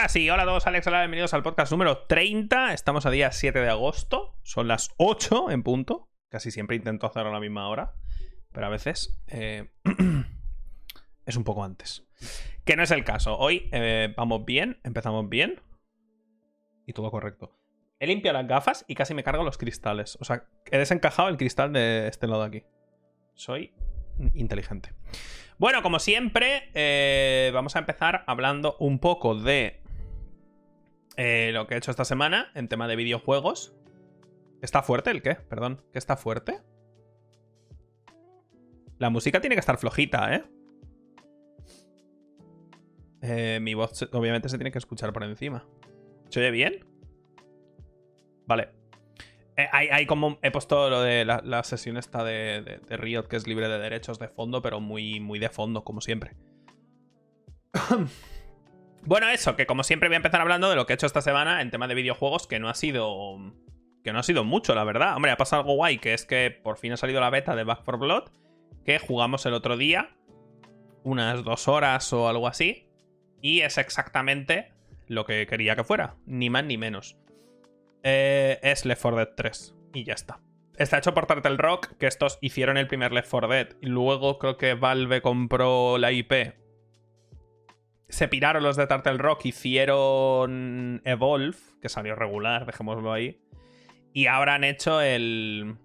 Ahora sí, hola a todos, Alex, hola, bienvenidos al podcast número 30. Estamos a día 7 de agosto, son las 8 en punto. Casi siempre intento hacerlo a la misma hora, pero a veces eh, es un poco antes. Que no es el caso. Hoy eh, vamos bien, empezamos bien y todo correcto. He limpiado las gafas y casi me cargo los cristales. O sea, he desencajado el cristal de este lado de aquí. Soy inteligente. Bueno, como siempre, eh, vamos a empezar hablando un poco de eh, lo que he hecho esta semana en tema de videojuegos. ¿Está fuerte el qué? Perdón, ¿qué está fuerte? La música tiene que estar flojita, ¿eh? eh mi voz obviamente se tiene que escuchar por encima. ¿Se oye bien? Vale. Eh, hay, como. He puesto lo de la, sesión esta de, Riot, que es libre de derechos de fondo, pero muy, muy de fondo, como siempre. bueno, eso, que como siempre voy a empezar hablando de lo que he hecho esta semana en tema de videojuegos, que no ha sido. Que no ha sido mucho, la verdad. Hombre, ha pasado algo guay, que es que por fin ha salido la beta de Back 4 Blood, que jugamos el otro día, unas dos horas o algo así, y es exactamente lo que quería que fuera, ni más ni menos eh, es Left 4 Dead 3. Y ya está. Está hecho por Turtle Rock, que estos hicieron el primer Left 4 Dead. Y luego creo que Valve compró la IP. Se piraron los de Turtle Rock, hicieron Evolve, que salió regular, dejémoslo ahí. Y ahora han hecho el.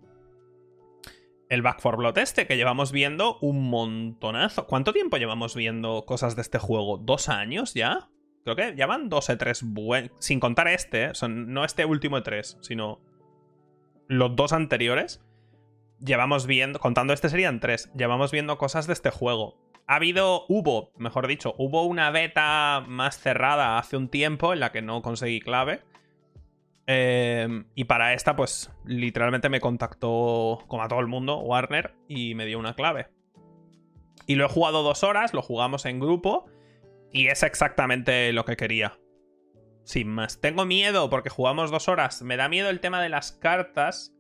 El Back 4 Blood este, que llevamos viendo un montonazo. ¿Cuánto tiempo llevamos viendo cosas de este juego? ¿Dos años ya? Creo que ya van dos E3 buenos. Sin contar este, ¿eh? Son, no este último E3, sino los dos anteriores. Llevamos viendo, contando este serían tres, llevamos viendo cosas de este juego. Ha habido, hubo, mejor dicho, hubo una beta más cerrada hace un tiempo en la que no conseguí clave. Em, y para esta, pues literalmente me contactó, como a todo el mundo, Warner, y me dio una clave. Y lo he jugado dos horas, lo jugamos en grupo. Y es exactamente lo que quería. Sin más. Tengo miedo porque jugamos dos horas. Me da miedo el tema de las cartas.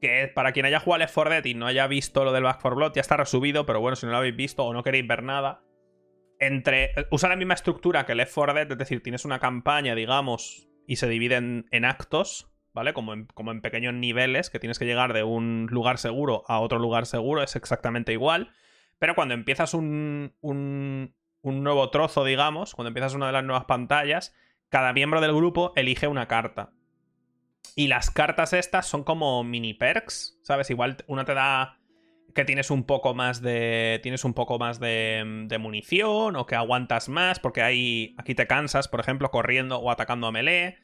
Que para quien haya jugado Left 4 Dead y no haya visto lo del Back 4 Blood, ya está resubido. Pero bueno, si no lo habéis visto o no queréis ver nada. Entre. Usa la misma estructura que Left 4 Dead, es decir, tienes una campaña, digamos, y se divide en, actos, ¿vale? Como en, como en pequeños niveles, que tienes que llegar de un lugar seguro a otro lugar seguro, es exactamente igual. Pero cuando empiezas un, un nuevo trozo, digamos, cuando empiezas una de las nuevas pantallas, cada miembro del grupo elige una carta. Y las cartas estas son como mini perks, ¿sabes? Igual una te da que tienes un poco más de tienes un poco más de, de munición o que aguantas más porque ahí aquí te cansas, por ejemplo, corriendo o atacando a melee.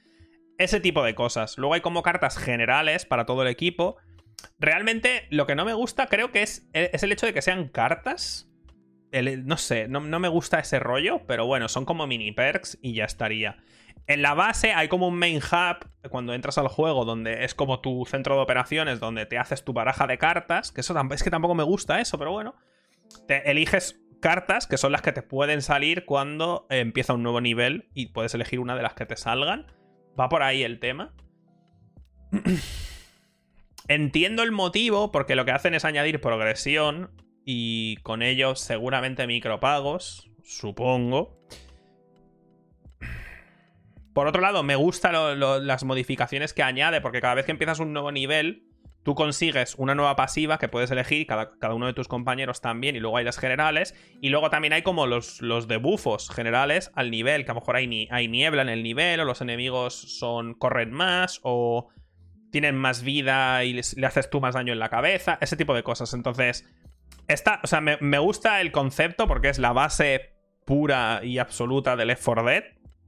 Ese tipo de cosas. Luego hay como cartas generales para todo el equipo. Realmente lo que no me gusta creo que es, es el hecho de que sean cartas no sé, no, me gusta ese rollo, pero bueno, son como mini perks y ya estaría. En la base hay como un main hub cuando entras al juego donde es como tu centro de operaciones donde te haces tu baraja de cartas, que eso es que tampoco me gusta eso, pero bueno, te eliges cartas que son las que te pueden salir cuando empieza un nuevo nivel y puedes elegir una de las que te salgan. Va por ahí el tema. Entiendo el motivo porque lo que hacen es añadir progresión y con ello seguramente micropagos, supongo. Por otro lado, me gustan las modificaciones que añade, porque cada vez que empiezas un nuevo nivel, tú consigues una nueva pasiva que puedes elegir, cada, uno de tus compañeros también, y luego hay las generales, y luego también hay como los, los debuffos generales al nivel, que a lo mejor hay, hay niebla en el nivel, o los enemigos son corren más, o tienen más vida y le haces tú más daño en la cabeza, ese tipo de cosas. Entonces, esta, o sea, me, gusta el concepto porque es la base pura y absoluta del Left 4 Dead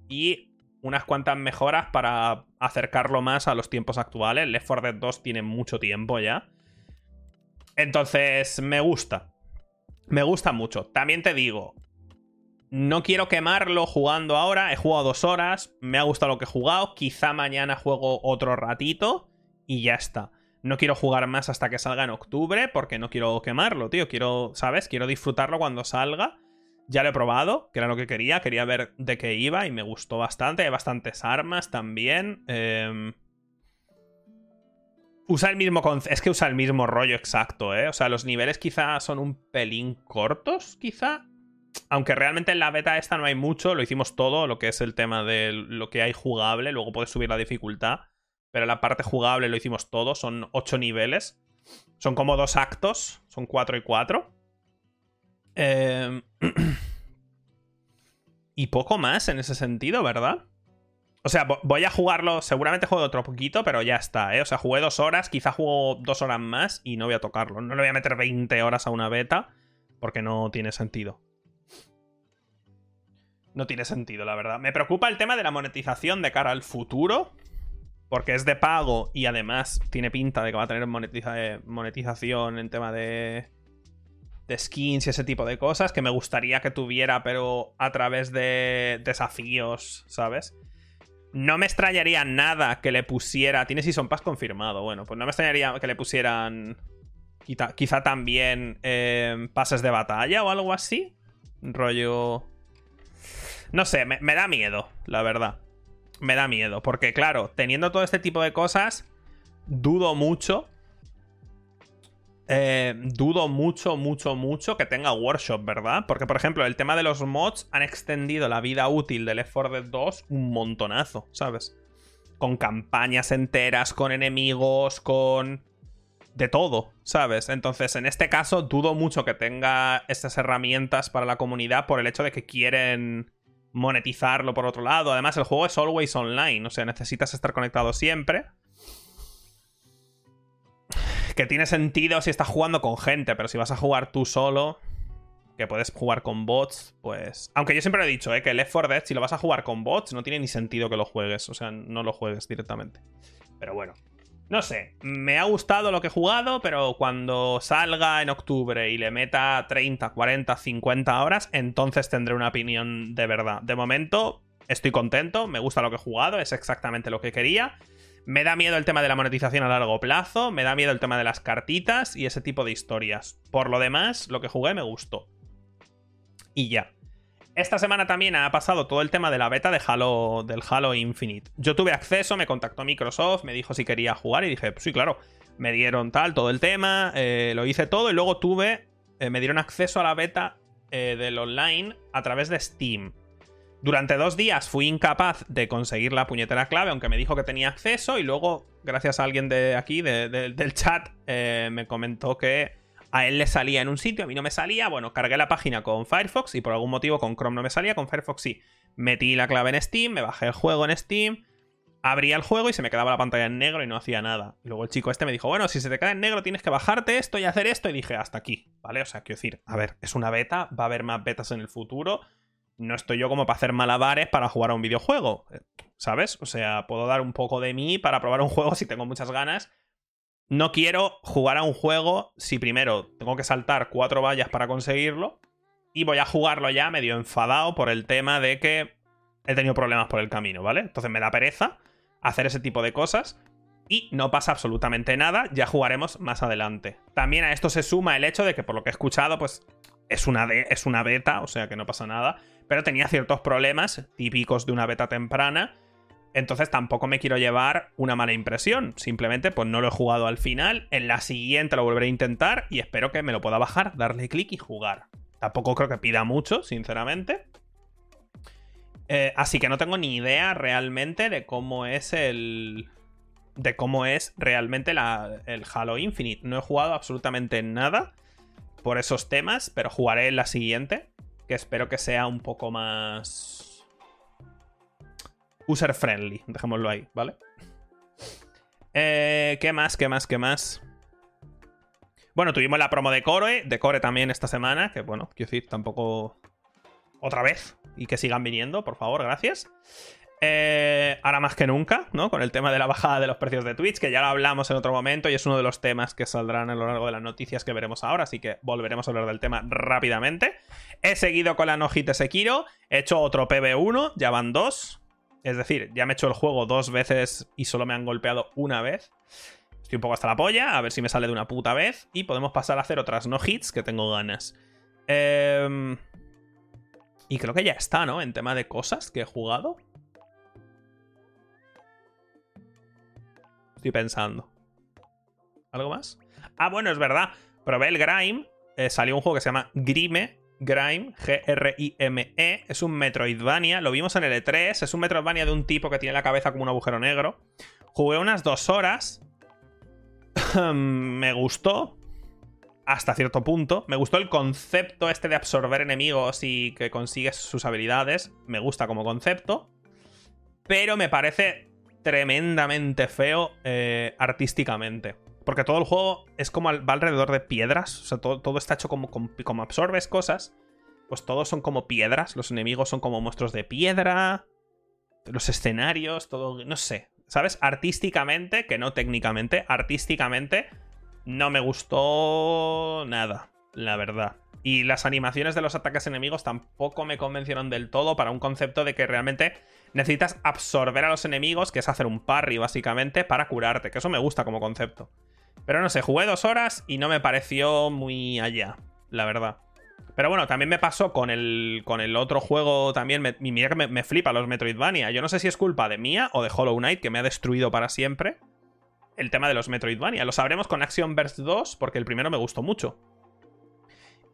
y unas cuantas mejoras para acercarlo más a los tiempos actuales. Left 4 Dead 2 tiene mucho tiempo ya. Entonces, me gusta. Me gusta mucho. También te digo, no quiero quemarlo jugando ahora. He jugado dos horas. Me ha gustado lo que he jugado. Quizá mañana juego otro ratito. Y ya está. No quiero jugar más hasta que salga en octubre porque no quiero quemarlo, tío. Quiero, ¿sabes? Quiero disfrutarlo cuando salga. Ya lo he probado, que era lo que quería. Quería ver de qué iba y me gustó bastante. Hay bastantes armas también. Em, usa el mismo Es que usa el mismo rollo exacto, ¿eh? O sea, los niveles quizá son un pelín cortos, quizá. Aunque realmente en la beta esta no hay mucho, lo hicimos todo, lo que es el tema de lo que hay jugable, luego puedes subir la dificultad, pero la parte jugable lo hicimos todo, son ocho niveles, son como dos actos, son cuatro y cuatro Em, y poco más en ese sentido, ¿verdad? O sea, voy a jugarlo, seguramente juego otro poquito, pero ya está, ¿eh? O sea, jugué dos horas, quizá juego dos horas más y no voy a tocarlo. No le voy a meter 20 horas a una beta porque no tiene sentido. No tiene sentido, la verdad. Me preocupa el tema de la monetización de cara al futuro, porque es de pago y además tiene pinta de que va a tener eh, monetización en tema de de skins y ese tipo de cosas que me gustaría que tuviera, pero a través de desafíos, ¿sabes? No me extrañaría nada que le pusiera. Tiene Season Pass confirmado. Bueno, pues no me extrañaría que le pusieran. Quizá, también eh, pases de batalla o algo así. Rollo. No sé, me, da miedo, la verdad. Me da miedo. Porque, claro, teniendo todo este tipo de cosas, dudo mucho. Eh, dudo mucho, mucho, mucho que tenga workshop, ¿verdad? Porque, por ejemplo, el tema de los mods han extendido la vida útil del Left 4 Dead 2 un montonazo, ¿sabes? Con campañas enteras, con enemigos, con de todo, ¿sabes? Entonces, en este caso, dudo mucho que tenga estas herramientas para la comunidad por el hecho de que quieren monetizarlo por otro lado. Además, el juego es always online, o sea, necesitas estar conectado siempre. Que tiene sentido si estás jugando con gente, pero si vas a jugar tú solo, que puedes jugar con bots, pues... Aunque yo siempre he dicho, ¿eh? que Left 4 Dead, si lo vas a jugar con bots, no tiene ni sentido que lo juegues, o sea, no lo juegues directamente. Pero bueno, no sé, me ha gustado lo que he jugado, pero cuando salga en octubre y le meta 30, 40, 50 horas, entonces tendré una opinión de verdad. De momento, estoy contento, me gusta lo que he jugado, es exactamente lo que quería. Me da miedo el tema de la monetización a largo plazo, me da miedo el tema de las cartitas y ese tipo de historias. Por lo demás, lo que jugué me gustó. Y ya. Esta semana también ha pasado todo el tema de la beta de Halo, del Halo Infinite. Yo tuve acceso, me contactó Microsoft, me dijo si quería jugar y dije, pues sí, claro. Me dieron tal, todo el tema, eh, lo hice todo y luego tuve, eh, me dieron acceso a la beta eh, del online a través de Steam. Durante dos días fui incapaz de conseguir la puñetera clave, aunque me dijo que tenía acceso, y luego, gracias a alguien de aquí, del chat, me comentó que a él le salía en un sitio, a mí no me salía. Bueno, cargué la página con Firefox y por algún motivo con Chrome no me salía, con Firefox sí. Metí la clave en Steam, me bajé el juego en Steam, abría el juego y se me quedaba la pantalla en negro y no hacía nada. luego el chico este me dijo, bueno, si se te queda en negro tienes que bajarte esto y hacer esto. Y dije, hasta aquí, ¿vale? O sea, quiero decir, a ver, es una beta, va a haber más betas en el futuro. No estoy yo como para hacer malabares para jugar a un videojuego, ¿sabes? O sea, puedo dar un poco de mí para probar un juego si tengo muchas ganas no quiero jugar a un juego si primero tengo que saltar cuatro vallas para conseguirlo y voy a jugarlo ya medio enfadado por el tema de que he tenido problemas por el camino, ¿vale? Entonces me da pereza hacer ese tipo de cosas y no pasa absolutamente nada, ya jugaremos más adelante. También a esto se suma el hecho de que por lo que he escuchado, pues es una, es una beta, o sea que no pasa nada, pero tenía ciertos problemas típicos de una beta temprana entonces tampoco me quiero llevar una mala impresión. Simplemente pues no lo he jugado al final. En la siguiente lo volveré a intentar y espero que me lo pueda bajar, darle clic y jugar. Tampoco creo que pida mucho, sinceramente. Eh, así que no tengo ni idea realmente de cómo es el. De cómo es realmente el Halo Infinite. No he jugado absolutamente nada por esos temas, pero jugaré en la siguiente. Que espero que sea un poco más user friendly, dejémoslo ahí, ¿vale? Eh, ¿Qué más? ¿Qué más? ¿Qué más? Bueno, tuvimos la promo de Core, de Core también esta semana, que bueno, quiero decir, tampoco otra vez y que sigan viniendo, por favor, gracias. Eh, ahora más que nunca, ¿no? Con el tema de la bajada de los precios de Twitch, que ya lo hablamos en otro momento y es uno de los temas que saldrán a lo largo de las noticias que veremos ahora, así que volveremos a hablar del tema rápidamente. He seguido con la no hit de Sekiro, he hecho otro PB1, ya van dos, es decir, ya me he hecho el juego dos veces y solo me han golpeado una vez. Estoy un poco hasta la polla, a ver si me sale de una puta vez. Y podemos pasar a hacer otras no hits que tengo ganas. Em, y creo que ya está, ¿no? En tema de cosas que he jugado. Estoy pensando. ¿Algo más? Ah, bueno, es verdad. Probé el Grime. Eh, salió un juego que se llama Grime. Grime, G-R-I-M-E. Es un Metroidvania. Lo vimos en el E3. Es un Metroidvania de un tipo que tiene la cabeza como un agujero negro. Jugué unas dos horas. Me gustó. Hasta cierto punto. Me gustó el concepto este de absorber enemigos y que consigues sus habilidades. Me gusta como concepto. Pero me parece tremendamente feo eh, artísticamente. Porque todo el juego es como va alrededor de piedras. O sea, todo, está hecho como, como, absorbes cosas. Pues todos son como piedras. Los enemigos son como monstruos de piedra. Los escenarios, todo. No sé. ¿Sabes? Artísticamente, que no técnicamente, artísticamente, no me gustó nada, la verdad. Y las animaciones de los ataques enemigos tampoco me convencieron del todo para un concepto de que realmente necesitas absorber a los enemigos, que es hacer un parry básicamente, para curarte, que eso me gusta como concepto. Pero no sé, jugué dos horas y no me pareció muy allá, la verdad. Pero bueno, también me pasó con el, con el otro juego también. Me, mira que me, flipa los Metroidvania. Yo no sé si es culpa de mía o de Hollow Knight, que me ha destruido para siempre el tema de los Metroidvania. Lo sabremos con Action Burst 2, porque el primero me gustó mucho.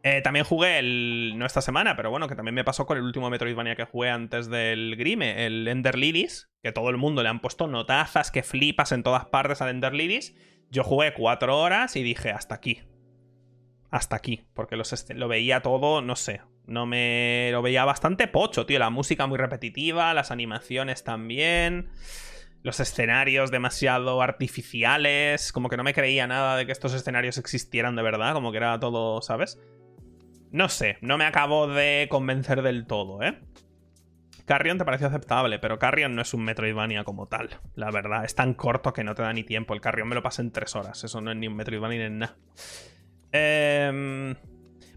Eh, también jugué el. No esta semana, pero bueno, que también me pasó con el último Metroidvania que jugué antes del Grime, el Ender Lilies, que todo el mundo le han puesto notazas que flipas en todas partes al Ender Lilies. Yo jugué cuatro horas y dije, hasta aquí. Hasta aquí. Porque lo veía todo, no sé. No me. Lo veía bastante pocho, tío. La música muy repetitiva, las animaciones también. Los escenarios demasiado artificiales. Como que no me creía nada de que estos escenarios existieran de verdad. Como que era todo, ¿sabes? No sé, no me acabo de convencer del todo, ¿eh? Carrion te pareció aceptable, pero Carrion no es un Metroidvania como tal, la verdad. Es tan corto que no te da ni tiempo. El Carrion me lo pasé en tres horas. Eso no es ni un Metroidvania ni nada. Em,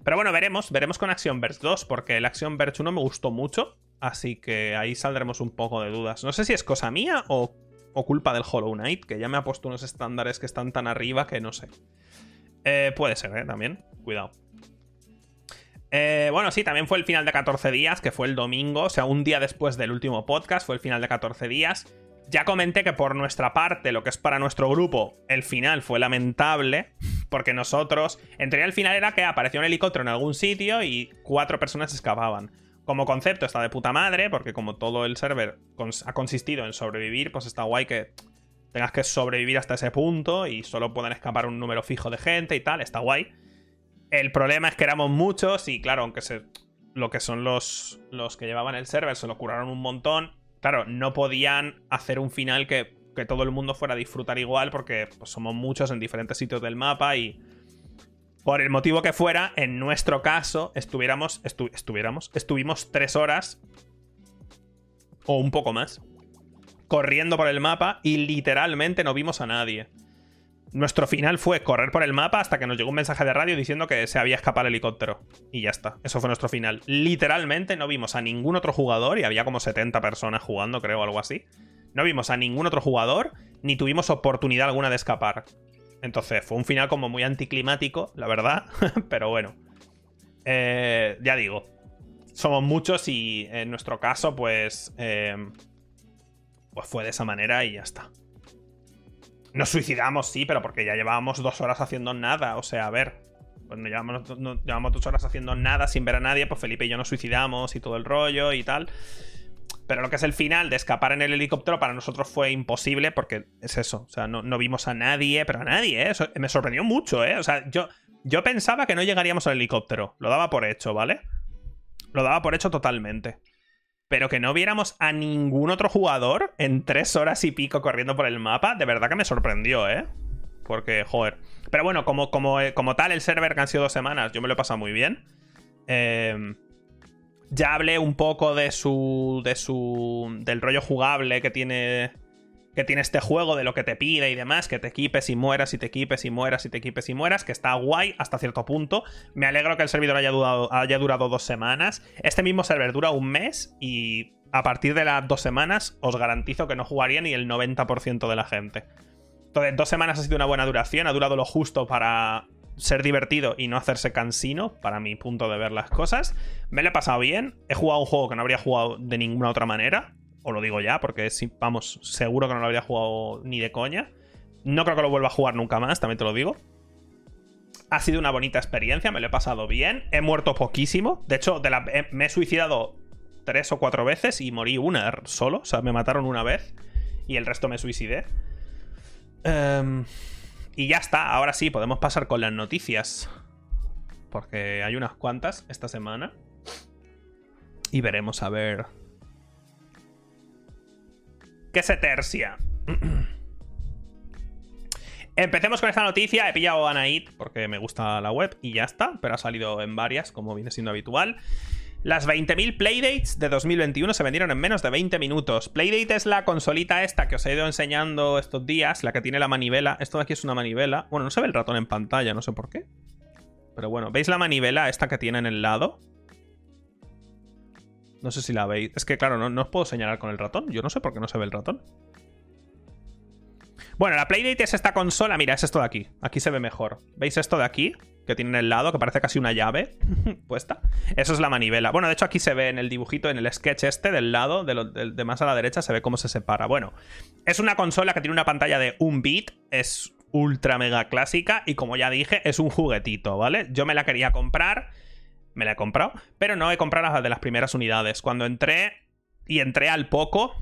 pero bueno, veremos. Veremos con Action Verge 2, porque el Action Verge 1 me gustó mucho. Así que ahí saldremos un poco de dudas. No sé si es cosa mía o, o culpa del Hollow Knight, que ya me ha puesto unos estándares que están tan arriba que no sé. Eh, puede ser, ¿eh? También. Cuidado. Eh, bueno, sí, también fue el final de 14 días, que fue el domingo, o sea, un día después del último podcast, fue el final de 14 días. Ya comenté que por nuestra parte, lo que es para nuestro grupo, el final fue lamentable, porque nosotros, en teoría el final era que apareció un helicóptero en algún sitio y cuatro personas escapaban. Como concepto está de puta madre, porque como todo el server ha consistido en sobrevivir, pues está guay que tengas que sobrevivir hasta ese punto y solo puedan escapar un número fijo de gente y tal, está guay. El problema es que éramos muchos y claro, aunque se, lo que son los, los que llevaban el server se lo curaron un montón, claro, no podían hacer un final que, que todo el mundo fuera a disfrutar igual porque pues, somos muchos en diferentes sitios del mapa y por el motivo que fuera, en nuestro caso, estuviéramos, estuviéramos, estuvimos tres horas o un poco más corriendo por el mapa y literalmente no vimos a nadie. Nuestro final fue correr por el mapa hasta que nos llegó un mensaje de radio diciendo que se había escapado el helicóptero. Y ya está. Eso fue nuestro final. Literalmente no vimos a ningún otro jugador, y había como 70 personas jugando, creo, algo así. No vimos a ningún otro jugador, ni tuvimos oportunidad alguna de escapar. Entonces, fue un final como muy anticlimático, la verdad. Pero bueno. Eh, ya digo. Somos muchos y en nuestro caso, pues. Eh, pues fue de esa manera y ya está. Nos suicidamos, sí, pero porque ya llevábamos dos horas haciendo nada. O sea, a ver. Pues llevamos, llevamos dos horas haciendo nada sin ver a nadie. Pues Felipe y yo nos suicidamos y todo el rollo y tal. Pero lo que es el final de escapar en el helicóptero para nosotros fue imposible porque es eso. O sea, no, vimos a nadie, pero a nadie, ¿eh? me sorprendió mucho, ¿eh? O sea, yo, yo pensaba que no llegaríamos al helicóptero. Lo daba por hecho, ¿vale? Lo daba por hecho totalmente pero que no viéramos a ningún otro jugador en tres horas y pico corriendo por el mapa, de verdad que me sorprendió, ¿eh? Porque, joder. Pero bueno, como, como, eh, como tal, el server que han sido dos semanas, yo me lo he pasado muy bien. Eh, ya hablé un poco de su. de su. del rollo jugable que tiene que tiene este juego de lo que te pide y demás, que te equipes y mueras y te equipes y mueras y te equipes y mueras, que está guay hasta cierto punto. Me alegro que el servidor haya durado, haya durado dos semanas. Este mismo server dura un mes y a partir de las dos semanas os garantizo que no jugaría ni el 90% de la gente. Entonces, dos semanas ha sido una buena duración, ha durado lo justo para ser divertido y no hacerse cansino, para mi punto de ver las cosas. Me lo he pasado bien, he jugado un juego que no habría jugado de ninguna otra manera, o lo digo ya, porque vamos, seguro que no lo habría jugado ni de coña. No creo que lo vuelva a jugar nunca más, también te lo digo. Ha sido una bonita experiencia, me lo he pasado bien. He muerto poquísimo. De hecho, me he suicidado tres o cuatro veces y morí una solo. O sea, me mataron una vez y el resto me suicidé. Em, y ya está, ahora sí, podemos pasar con las noticias. Porque hay unas cuantas esta semana. Y veremos a ver. ¿Qué se tercia? Empecemos con esta noticia. He pillado a Anaid porque me gusta la web y ya está, pero ha salido en varias, como viene siendo habitual. Las 20.000 Playdates de 2021 se vendieron en menos de 20 minutos. Playdate es la consolita esta que os he ido enseñando estos días, la que tiene la manivela. Esto de aquí es una manivela. Bueno, no se ve el ratón en pantalla, no sé por qué. Pero bueno, ¿veis la manivela esta que tiene en el lado? No sé si la veis. Es que claro, no, no os puedo señalar con el ratón. Yo no sé por qué no se ve el ratón. Bueno, la Playdate es esta consola. Mira, es esto de aquí. Aquí se ve mejor. ¿Veis esto de aquí? Que tiene en el lado, que parece casi una llave puesta. Eso es la manivela. Bueno, de hecho aquí se ve en el dibujito, en el sketch este del lado, de, más a la derecha, se ve cómo se separa. Bueno, es una consola que tiene una pantalla de un bit. Es ultra mega clásica y como ya dije, es un juguetito, ¿vale? Yo me la quería comprar, me la he comprado, pero no he comprado las de las primeras unidades. Cuando entré y entré al poco,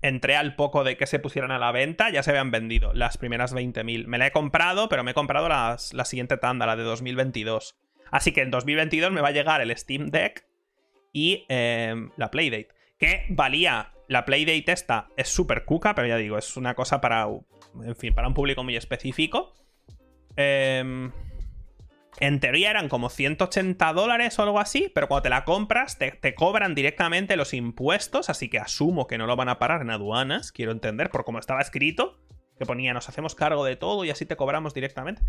entré al poco de que se pusieran a la venta, ya se habían vendido las primeras 20.000. Me la he comprado, pero me he comprado la siguiente tanda, la de 2022. Así que en 2022 me va a llegar el Steam Deck y em, la Playdate. Que valía, la Playdate esta es súper cuca, pero ya digo, es una cosa para, en fin, para un público muy específico. Eh, en teoría eran como 180 dólares o algo así, pero cuando te la compras te, cobran directamente los impuestos, así que asumo que no lo van a parar en aduanas, quiero entender, por cómo estaba escrito, que ponía nos hacemos cargo de todo y así te cobramos directamente.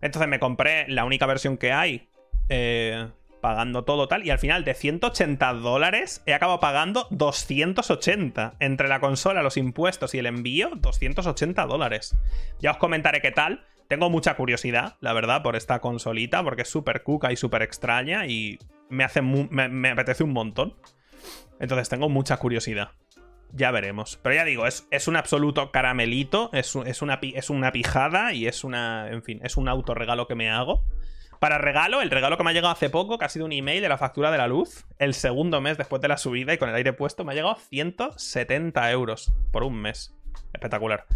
Entonces me compré la única versión que hay, eh, pagando todo tal, y al final de 180 dólares he acabado pagando 280. Entre la consola, los impuestos y el envío, 280 dólares. Ya os comentaré qué tal. Tengo mucha curiosidad, la verdad, por esta consolita, porque es súper cuca y súper extraña y me, hace me, apetece un montón. Entonces tengo mucha curiosidad. Ya veremos. Pero ya digo, es, es un absoluto caramelito, es, es, una, es una pijada y es una. En fin, es un autorregalo que me hago. Para regalo, el regalo que me ha llegado hace poco, que ha sido un email de la factura de la luz, el segundo mes después de la subida y con el aire puesto, me ha llegado 170 euros por un mes. Espectacular.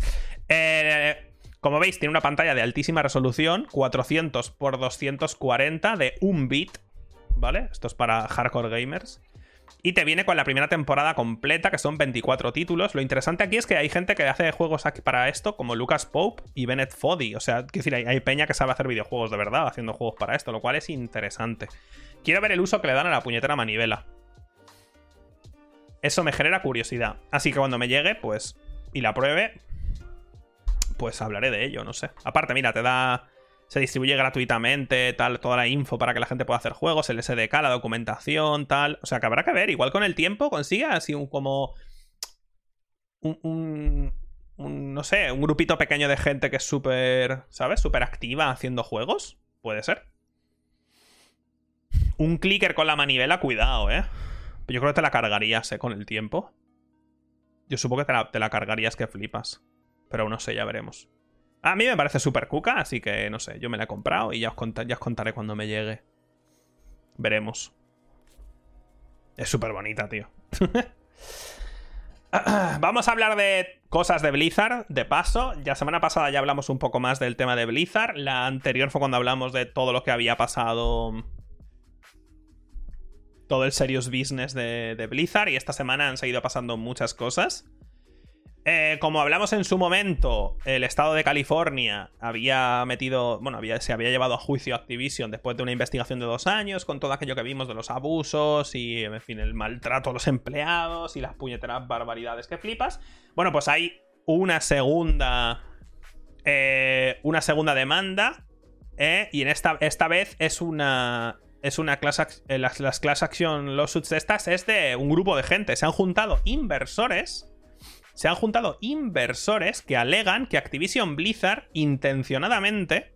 Eh, como veis, tiene una pantalla de altísima resolución, 400 x 240 de 1 bit, ¿vale? Esto es para hardcore gamers. Y te viene con la primera temporada completa, que son 24 títulos. Lo interesante aquí es que hay gente que hace juegos para esto, como Lucas Pope y Bennett Foddy. O sea, decir, hay, peña que sabe hacer videojuegos de verdad, haciendo juegos para esto, lo cual es interesante. Quiero ver el uso que le dan a la puñetera manivela. Eso me genera curiosidad. Así que cuando me llegue, pues, y la pruebe, pues hablaré de ello, no sé. Aparte, mira, te da. Se distribuye gratuitamente, tal, toda la info para que la gente pueda hacer juegos, el SDK, la documentación, tal. O sea que habrá que ver. Igual con el tiempo consigue así un como. Un, no sé, un grupito pequeño de gente que es súper, ¿sabes? Súper activa haciendo juegos. Puede ser. Un clicker con la manivela, cuidado, ¿eh? Yo creo que te la cargarías, ¿eh? Con el tiempo. Yo supongo que te la cargarías que flipas. Pero no sé, ya veremos. A mí me parece súper cuca, así que no sé, yo me la he comprado y ya os, ya os contaré cuando me llegue. Veremos. Es súper bonita, tío. Vamos a hablar de cosas de Blizzard, de paso. Ya semana pasada ya hablamos un poco más del tema de Blizzard. La anterior fue cuando hablamos de todo lo que había pasado. Todo el serious business de, de Blizzard. Y esta semana han seguido pasando muchas cosas. Eh, como hablamos en su momento, el estado de California había metido, bueno, se había llevado a juicio Activision después de una investigación de dos años con todo aquello que vimos de los abusos y, en fin, el maltrato a los empleados y las puñeteras barbaridades que flipas. Bueno, pues hay una segunda, eh, una segunda demanda eh, y en esta, esta vez es una, es una class, las, las class action lawsuits de estas es de un grupo de gente. Se han juntado inversores se han juntado inversores que alegan que Activision Blizzard intencionadamente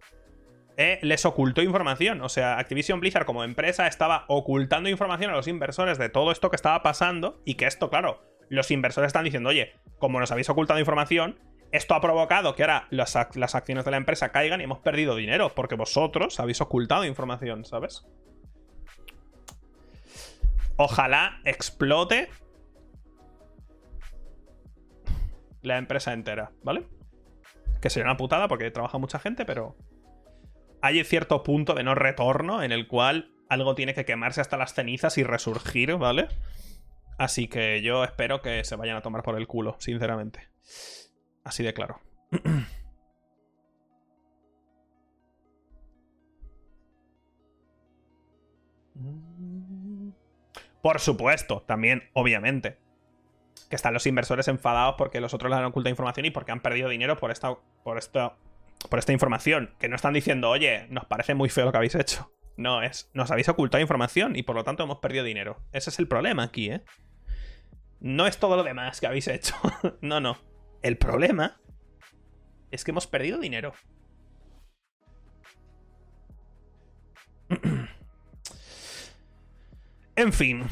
eh, les ocultó información. O sea, Activision Blizzard como empresa estaba ocultando información a los inversores de todo esto que estaba pasando y que esto, claro, los inversores están diciendo, oye, como nos habéis ocultado información, Esto ha provocado que ahora las, las acciones de la empresa caigan y hemos perdido dinero, porque vosotros habéis ocultado información, ¿sabes? Ojalá explote la empresa entera, ¿vale? Que sería una putada porque trabaja mucha gente, pero hay cierto punto de no retorno en el cual algo tiene que quemarse hasta las cenizas y resurgir, ¿vale? Así que yo espero que se vayan a tomar por el culo, sinceramente. Así de claro. Por supuesto, también, obviamente. Que están los inversores enfadados porque los otros les han ocultado información y porque han perdido dinero por esta, por esta, por esta información. Que no están diciendo, oye, nos parece muy feo lo que habéis hecho. No, es, nos habéis ocultado información y por lo tanto hemos perdido dinero. Ese es el problema aquí, ¿eh? No es todo lo demás que habéis hecho. no, no. El problema es que hemos perdido dinero. en fin.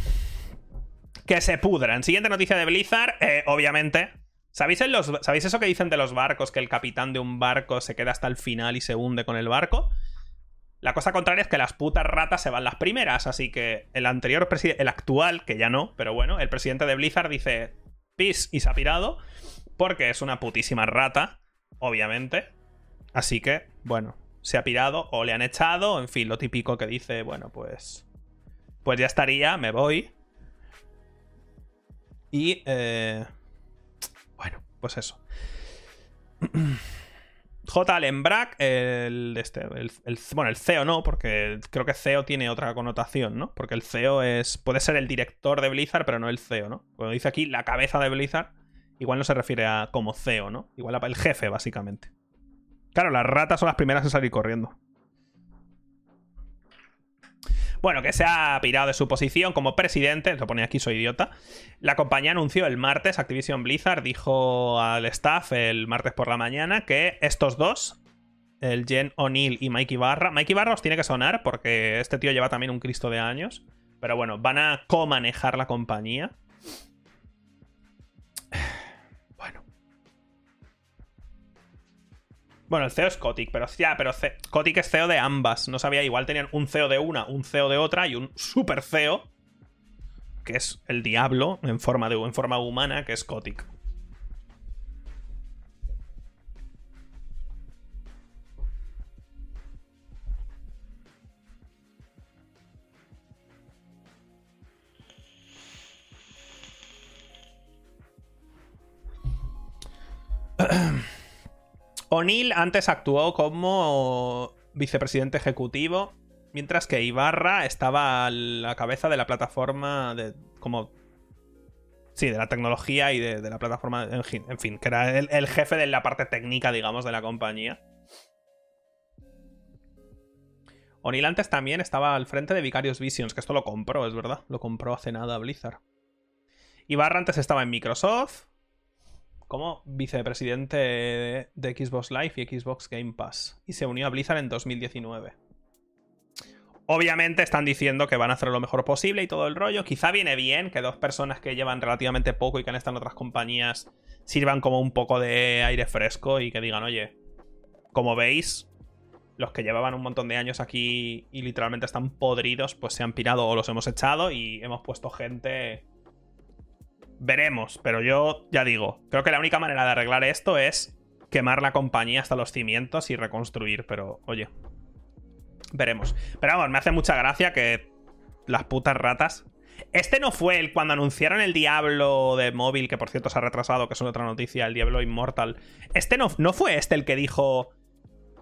Que se pudran. Siguiente noticia de Blizzard, eh, obviamente. ¿Sabéis, los, ¿Sabéis eso que dicen de los barcos? Que el capitán de un barco se queda hasta el final y se hunde con el barco. La cosa contraria es que las putas ratas se van las primeras, así que el anterior presidente, el actual, que ya no, pero bueno, el presidente de Blizzard dice pis y se ha pirado porque es una putísima rata, obviamente. Así que, bueno, se ha pirado o le han echado, en fin, lo típico que dice, bueno, pues pues ya estaría, me voy. Y, eh, bueno, pues eso. J. Allenbrack, el, este, el, bueno, el CEO no, porque creo que CEO tiene otra connotación, ¿no? Porque el CEO es, puede ser el director de Blizzard, pero no el CEO, ¿no? Cuando dice aquí la cabeza de Blizzard, igual no se refiere a como CEO, ¿no? Igual el jefe, básicamente. Claro, las ratas son las primeras en salir corriendo. Bueno, que se ha pirado de su posición como presidente, lo pone aquí, soy idiota. La compañía anunció el martes, Activision Blizzard dijo al staff el martes por la mañana que estos dos, el Jen O'Neill y Mikey Barra, Mikey Barra os tiene que sonar porque este tío lleva también un Cristo de años, pero bueno, van a co-manejar la compañía. Bueno, el CEO es Kotick, pero ya, pero Kotick es CEO de ambas. No sabía, igual tenían un CEO de una, un CEO de otra y un super CEO, que es el diablo en forma, de, en forma humana, que es Kotick. O'Neill antes actuó como vicepresidente ejecutivo, mientras que Ibarra estaba a la cabeza de la plataforma de como sí, de la tecnología y de, la plataforma, en fin, que era el, jefe de la parte técnica, digamos, de la compañía. O'Neill antes también estaba al frente de Vicarious Visions, que esto lo compró, es verdad, lo compró hace nada Blizzard. Ibarra antes estaba en Microsoft, como vicepresidente de Xbox Live y Xbox Game Pass. Y se unió a Blizzard en 2019. Obviamente están diciendo que van a hacer lo mejor posible y todo el rollo. Quizá viene bien que dos personas que llevan relativamente poco y que han estado en otras compañías sirvan como un poco de aire fresco y que digan, oye, como veis, los que llevaban un montón de años aquí y literalmente están podridos, pues se han pirado o los hemos echado y hemos puesto gente veremos, pero yo ya digo, creo que la única manera de arreglar esto es quemar la compañía hasta los cimientos y reconstruir, pero oye, veremos. Pero vamos, me hace mucha gracia que las putas ratas... Este no fue el cuando anunciaron el Diablo de móvil, que por cierto se ha retrasado, que es otra noticia, el Diablo Immortal. Este no, no fue este el que dijo...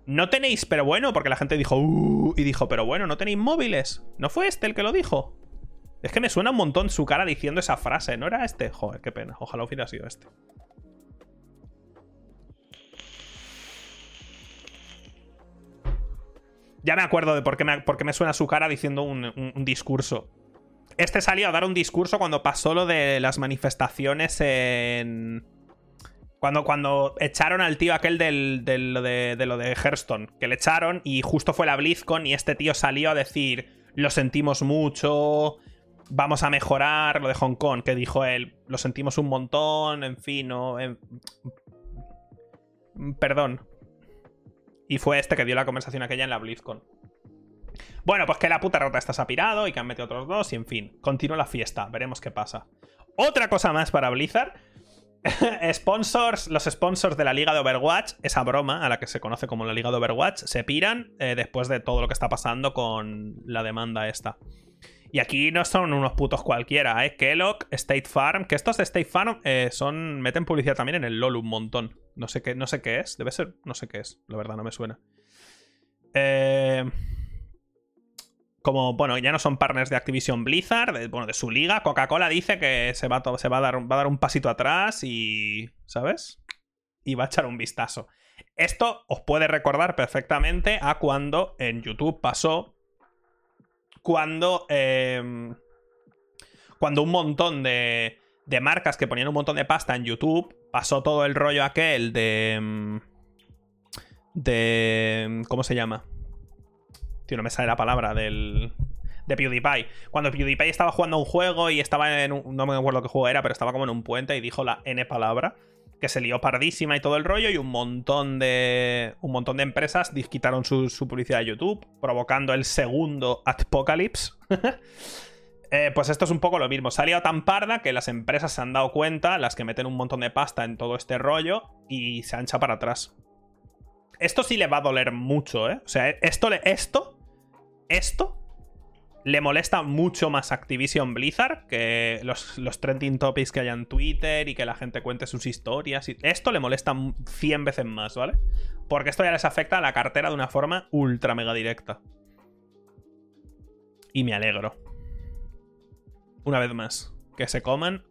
No tenéis, pero bueno, porque la gente dijo... Uh", y dijo, pero bueno, no tenéis móviles. ¿No fue este el que lo dijo? Es que me suena un montón su cara diciendo esa frase. ¿No era este? Joder, qué pena. Ojalá hubiera sido este. Ya me acuerdo de por qué me, me suena su cara diciendo un, discurso. Este salió a dar un discurso cuando pasó lo de las manifestaciones en... Cuando, cuando echaron al tío aquel del, de, lo de Hearthstone. Que le echaron y justo fue la BlizzCon y este tío salió a decir... Lo sentimos mucho vamos a mejorar lo de Hong Kong, que dijo él, lo sentimos un montón, en fin, no, perdón. Y fue este que dio la conversación aquella en la BlizzCon. Bueno, pues que la puta rota está sapirado y que han metido otros dos y en fin, continúa la fiesta, veremos qué pasa. Otra cosa más para Blizzard. sponsors, los sponsors de la liga de Overwatch, esa broma a la que se conoce como la liga de Overwatch, se piran eh, después de todo lo que está pasando con la demanda esta. Y aquí no son unos putos cualquiera, ¿eh? Kellogg, State Farm, que estos de State Farm eh, son meten publicidad también en el LoL un montón. No sé qué, no sé qué es, debe ser, no sé qué es, la verdad no me suena. Eh como, bueno, ya no son partners de Activision Blizzard, bueno, de su liga, Coca-Cola dice que se, va, se va, a dar, va a dar un pasito atrás y, ¿sabes? Y va a echar un vistazo. Esto os puede recordar perfectamente a cuando en YouTube pasó, cuando, em, cuando un montón de, de marcas que ponían un montón de pasta en YouTube, pasó todo el rollo aquel de... Em, de... ¿Cómo se llama? no me sale la palabra del. De PewDiePie. Cuando PewDiePie estaba jugando un juego y estaba en un. No me acuerdo qué juego era, pero estaba como en un puente y dijo la N palabra. Que se lió pardísima y todo el rollo. Y un montón de. Un montón de empresas quitaron su, publicidad de YouTube. Provocando el segundo Apocalypse. Eh, pues esto es un poco lo mismo. Se ha liado tan parda que las empresas se han dado cuenta, las que meten un montón de pasta en todo este rollo, y se han echado para atrás. Esto sí le va a doler mucho, ¿eh? O sea, esto, esto esto le molesta mucho más Activision Blizzard que los, trending topics que haya en Twitter y que la gente cuente sus historias. Y... Esto le molesta 100 veces más, ¿vale? Porque esto ya les afecta a la cartera de una forma ultra mega directa. Y me alegro. Una vez más. Que se coman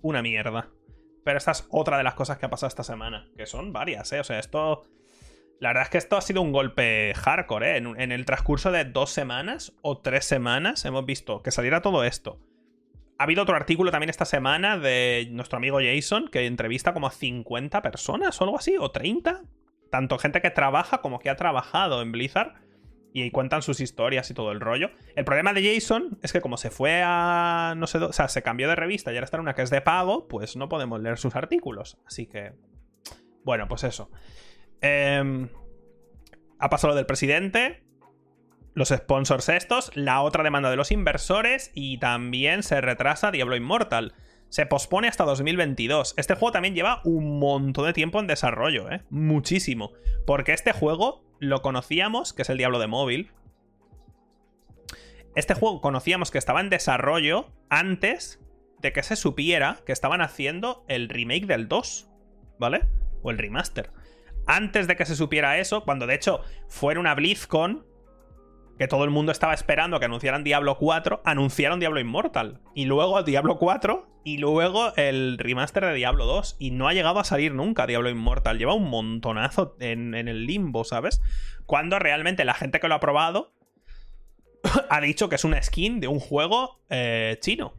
una mierda. Pero esta es otra de las cosas que ha pasado esta semana. Que son varias, ¿eh? O sea, esto la verdad es que esto ha sido un golpe hardcore, ¿eh? En, el transcurso de dos semanas o tres semanas hemos visto que saliera todo esto. Ha habido otro artículo también esta semana de nuestro amigo Jason que entrevista como a 50 personas o algo así, o 30. Tanto gente que trabaja como que ha trabajado en Blizzard y cuentan sus historias y todo el rollo. El problema de Jason es que como se fue a no sé, o sea, se cambió de revista y ahora está en una que es de pago, pues no podemos leer sus artículos. Así que bueno, pues eso. Em, ha pasado lo del presidente, los sponsors estos, la otra demanda de los inversores y también se retrasa Diablo Immortal. Se pospone hasta 2022. Este juego también lleva un montón de tiempo en desarrollo, ¿eh? Muchísimo. Porque este juego lo conocíamos, que es el Diablo de móvil. Este juego conocíamos que estaba en desarrollo antes de que se supiera que estaban haciendo el remake del 2, ¿vale? O el remaster antes de que se supiera eso, cuando de hecho fue una BlizzCon, que todo el mundo estaba esperando que anunciaran Diablo 4, anunciaron Diablo Immortal. Y luego Diablo 4 y luego el remaster de Diablo 2. Y no ha llegado a salir nunca Diablo Immortal. Lleva un montonazo en, el limbo, ¿sabes? Cuando realmente la gente que lo ha probado ha dicho que es una skin de un juego eh, chino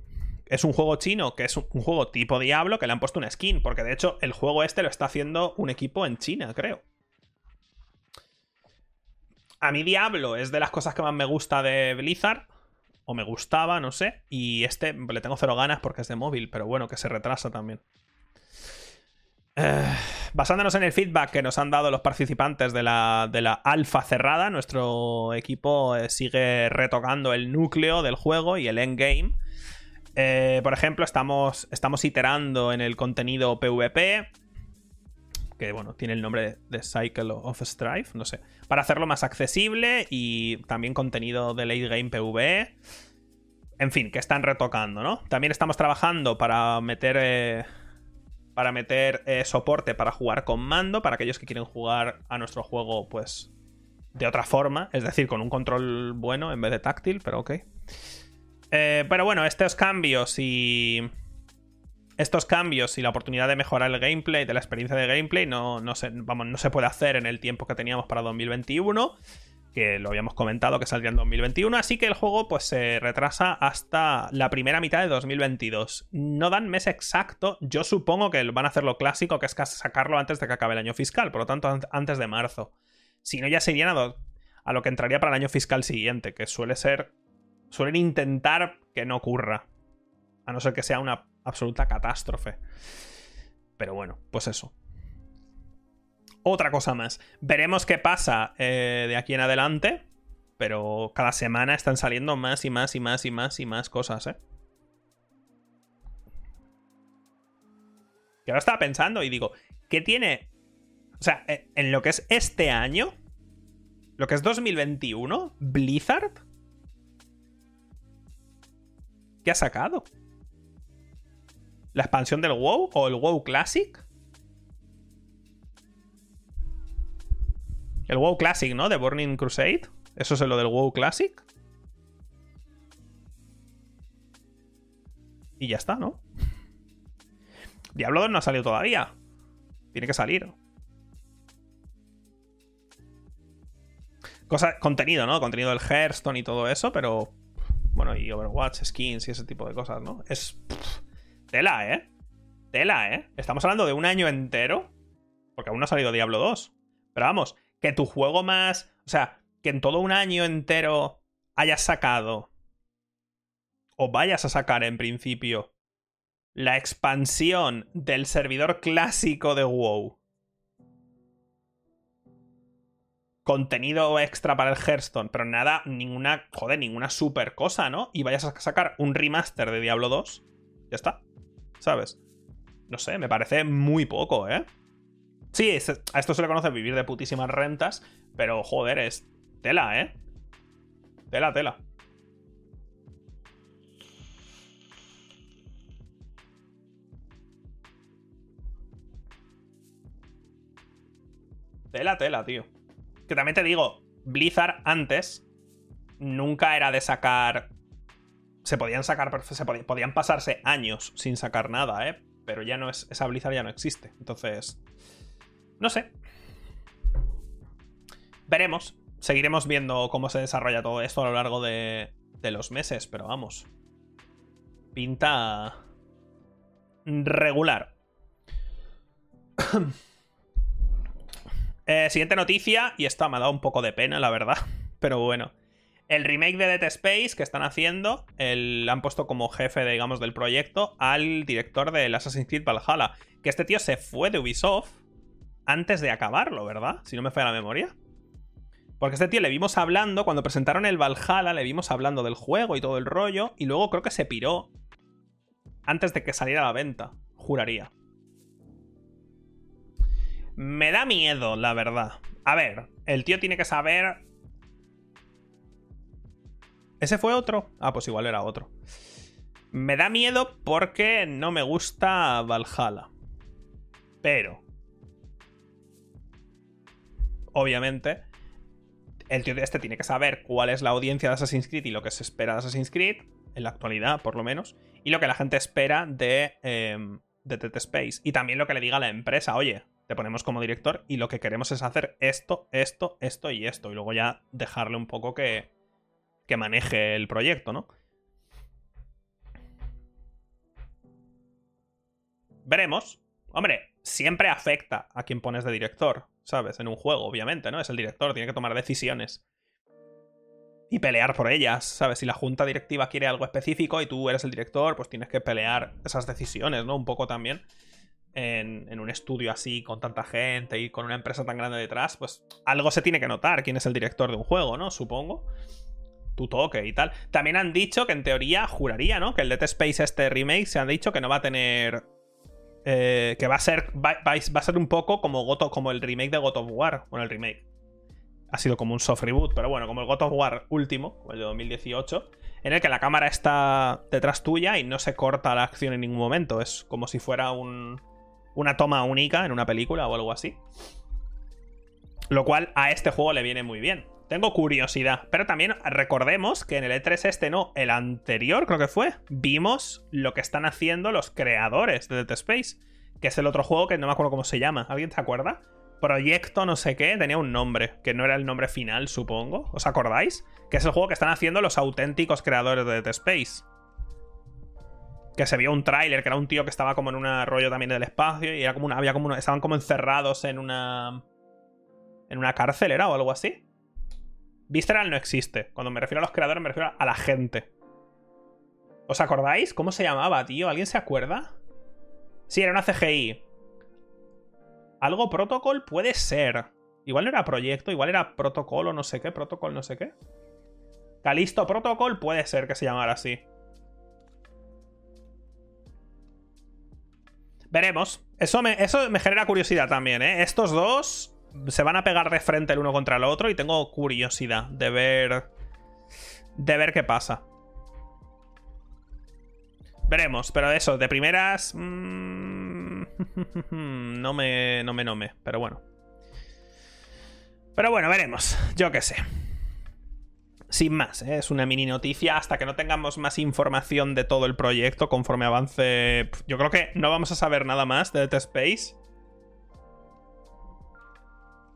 es un juego chino que es un, juego tipo Diablo que le han puesto una skin, porque de hecho el juego este lo está haciendo un equipo en China, creo. A mí Diablo es de las cosas que más me gusta de Blizzard, o me gustaba, no sé, y este le tengo cero ganas porque es de móvil, pero bueno, que se retrasa también. Eh, basándonos en el feedback que nos han dado los participantes de la, de la alfa cerrada, nuestro equipo eh, sigue retocando el núcleo del juego y el endgame eh, por ejemplo, estamos, estamos iterando en el contenido PvP, que bueno, tiene el nombre de Cycle of Strife, no sé, para hacerlo más accesible y también contenido de late game PvE. En fin, que están retocando, ¿no? También estamos trabajando para meter. Eh, para meter eh, soporte para jugar con mando, para aquellos que quieren jugar a nuestro juego, pues. de otra forma, es decir, con un control bueno en vez de táctil, pero ok. Eh, pero bueno, estos cambios y. Estos cambios y la oportunidad de mejorar el gameplay, de la experiencia de gameplay, no, no, se, vamos, no se puede hacer en el tiempo que teníamos para 2021 que lo habíamos comentado que saldría en 2021, así que el juego pues se retrasa hasta la primera mitad de 2022. No dan mes exacto, yo supongo que van a hacer lo clásico, que es sacarlo antes de que acabe el año fiscal, por lo tanto antes de marzo. Si no, ya se irían a, a lo que entraría para el año fiscal siguiente, que suele ser suelen intentar que no ocurra. A no ser que sea una absoluta catástrofe. Pero bueno, pues eso. otra cosa más. Veremos qué pasa eh, de aquí en adelante. Pero cada semana están saliendo más y más y más y más y más cosas, ¿eh? Que ahora estaba pensando y digo, ¿qué tiene? O sea, eh, en lo que es este año, lo que es 2021, Blizzard, ¿qué ha sacado? ¿La expansión del WoW o el WoW Classic? El WoW Classic, ¿no? De Burning Crusade. Eso es lo del WoW Classic. Y ya está, ¿no? Diablo 2 no ha salido todavía. Tiene que salir. Cosa, contenido, ¿no? Contenido del Hearthstone y todo eso, pero. Bueno, y Overwatch, skins y ese tipo de cosas, ¿no? Es. tela, ¿eh? Tela, ¿eh? Estamos hablando de un año entero. Porque aún no ha salido Diablo 2. Pero vamos, que tu juego más. O sea, que en todo un año entero hayas sacado. O vayas a sacar en principio. La expansión del servidor clásico de WoW. Contenido extra para el Hearthstone, pero nada, ninguna, joder, ninguna super cosa, ¿no? Y vayas a sacar un remaster de Diablo 2. Ya está. ¿Sabes? No sé, me parece muy poco, ¿eh? Sí, a esto se le conoce vivir de putísimas rentas, pero joder, es tela, ¿eh? Tela, tela. Tela, tela, tío. Que también te digo, Blizzard antes nunca era de sacar. Se podían sacar. Se podían pasarse años sin sacar nada, ¿eh? Pero ya no es. Esa Blizzard ya no existe. Entonces. No sé. Veremos. Seguiremos viendo cómo se desarrolla todo esto a lo largo de, los meses, pero vamos. Pinta regular. Eh, siguiente noticia, y esta me ha dado un poco de pena, la verdad. Pero bueno. El remake de Dead Space que están haciendo, el, han puesto como jefe, digamos, del proyecto al director del Assassin's Creed Valhalla. Que este tío se fue de Ubisoft antes de acabarlo, ¿verdad? Si no me falla la memoria. Porque este tío le vimos hablando, cuando presentaron el Valhalla, le vimos hablando del juego y todo el rollo, y luego creo que se piró antes de que saliera a la venta, juraría. Me da miedo, la verdad. A ver, el tío tiene que saber... ¿Ese fue otro? Ah, pues igual era otro. Me da miedo porque no me gusta Valhalla. Pero obviamente, el tío de este tiene que saber cuál es la audiencia de Assassin's Creed y lo que se espera de Assassin's Creed, en la actualidad por lo menos, y lo que la gente espera de, eh, de Dead Space. Y también lo que le diga la empresa, oye, te ponemos como director y lo que queremos es hacer esto, esto, esto y esto. Y luego ya dejarle un poco que, que maneje el proyecto, ¿no? Veremos. Hombre, siempre afecta a quien pones de director. ¿sabes? En un juego, obviamente, ¿no? Es el director, tiene que tomar decisiones. Y pelear por ellas, ¿sabes? Si la junta directiva quiere algo específico y tú eres el director, pues tienes que pelear esas decisiones, ¿no? Un poco también. En, un estudio así, con tanta gente y con una empresa tan grande detrás, pues algo se tiene que notar quién es el director de un juego, ¿no? Supongo. Tu toque y tal. También han dicho que en teoría, juraría, ¿no? Que el Dead Space este remake se han dicho que no va a tener eh, que va a ser va, a ser un poco como, como el remake de God of War. Bueno, el remake. Ha sido como un soft reboot, pero bueno, como el God of War último, el de 2018, en el que la cámara está detrás tuya y no se corta la acción en ningún momento. Es como si fuera un, una toma única en una película o algo así. Lo cual a este juego le viene muy bien. Tengo curiosidad. Pero también recordemos que en el E3 este no, el anterior creo que fue, vimos lo que están haciendo los creadores de Dead Space. Que es el otro juego que no me acuerdo cómo se llama. ¿Alguien se acuerda? Proyecto no sé qué, tenía un nombre, que no era el nombre final, supongo. ¿Os acordáis? Que es el juego que están haciendo los auténticos creadores de Dead Space. Que se vio un tráiler, que era un tío que estaba como en un arroyo también del espacio y había como estaban como encerrados en una en una cárcel, ¿era o algo así? Visceral no existe. Cuando me refiero a los creadores, me refiero a la gente. ¿Os acordáis? ¿Cómo se llamaba, tío? ¿Alguien se acuerda? Sí, era una CGI. Algo protocol puede ser. Igual no era proyecto, igual era protocolo, no sé qué, protocol, no sé qué. Calisto Protocol puede ser que se llamara así. Veremos. Eso me, eso me genera curiosidad también, ¿eh? Estos dos se van a pegar de frente el uno contra el otro y tengo curiosidad de ver. De ver qué pasa. Veremos, pero eso, de primeras. Mmm, no me. No me, no me. Pero bueno. Pero bueno, veremos. Yo qué sé. Sin más, ¿eh? es una mini noticia. Hasta que no tengamos más información de todo el proyecto conforme avance. Yo creo que no vamos a saber nada más de Dead Space.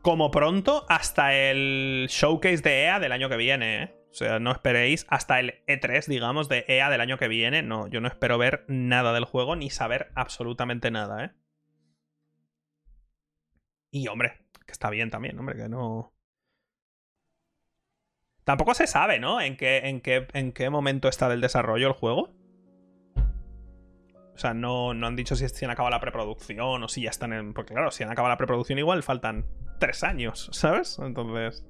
Como pronto, hasta el showcase de EA del año que viene. ¿eh? O sea, no esperéis hasta el E3, digamos, de EA del año que viene. No, yo no espero ver nada del juego ni saber absolutamente nada, ¿eh? Y hombre, que está bien también, hombre, que no. Tampoco se sabe, ¿no? En qué, en qué, en qué momento está del desarrollo el juego. O sea, no, no han dicho si, si han acabado la preproducción o si ya están en. Porque claro, si han acabado la preproducción igual faltan tres años, ¿sabes? Entonces.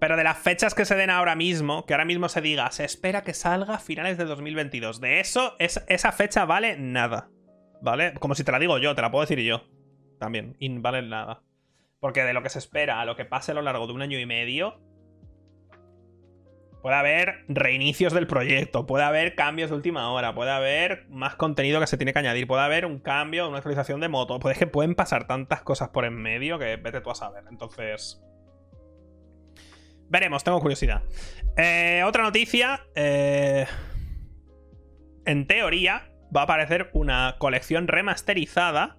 Pero de las fechas que se den ahora mismo, que ahora mismo se diga, se espera que salga a finales de 2022. De eso, es, esa fecha vale nada. ¿Vale? Como si te la digo yo, te la puedo decir yo. También, y vale nada. Porque de lo que se espera a lo que pase a lo largo de un año y medio, puede haber reinicios del proyecto, puede haber cambios de última hora, puede haber más contenido que se tiene que añadir, puede haber un cambio, una actualización de moto. Pues es que pueden pasar tantas cosas por en medio que vete tú a saber. Entonces. Veremos, tengo curiosidad. Eh, otra noticia. Eh, en teoría, va a aparecer una colección remasterizada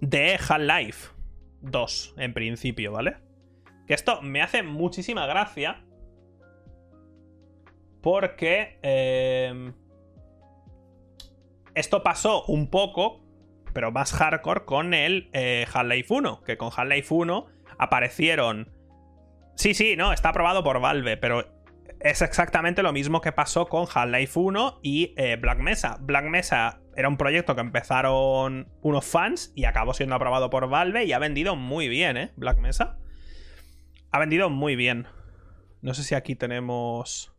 de Half-Life 2, en principio, ¿vale? Que esto me hace muchísima gracia. Porque... Eh, esto pasó un poco, pero más hardcore, con el eh, Half-Life 1. Que con Half-Life 1 aparecieron... Sí, sí, no, está aprobado por Valve, pero es exactamente lo mismo que pasó con Half-Life 1 y eh, Black Mesa. Black Mesa era un proyecto que empezaron unos fans y acabó siendo aprobado por Valve y ha vendido muy bien, ¿eh? Black Mesa. Ha vendido muy bien. No sé si aquí tenemos...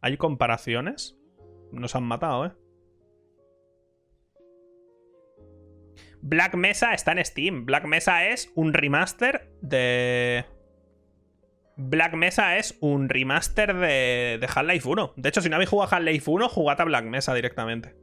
¿Hay comparaciones? Nos han matado, ¿eh? Black Mesa está en Steam. Black Mesa es un remaster de... Black Mesa es un remaster de, de Half-Life 1. De hecho, si no habéis jugado Half-Life 1, jugad a Black Mesa directamente.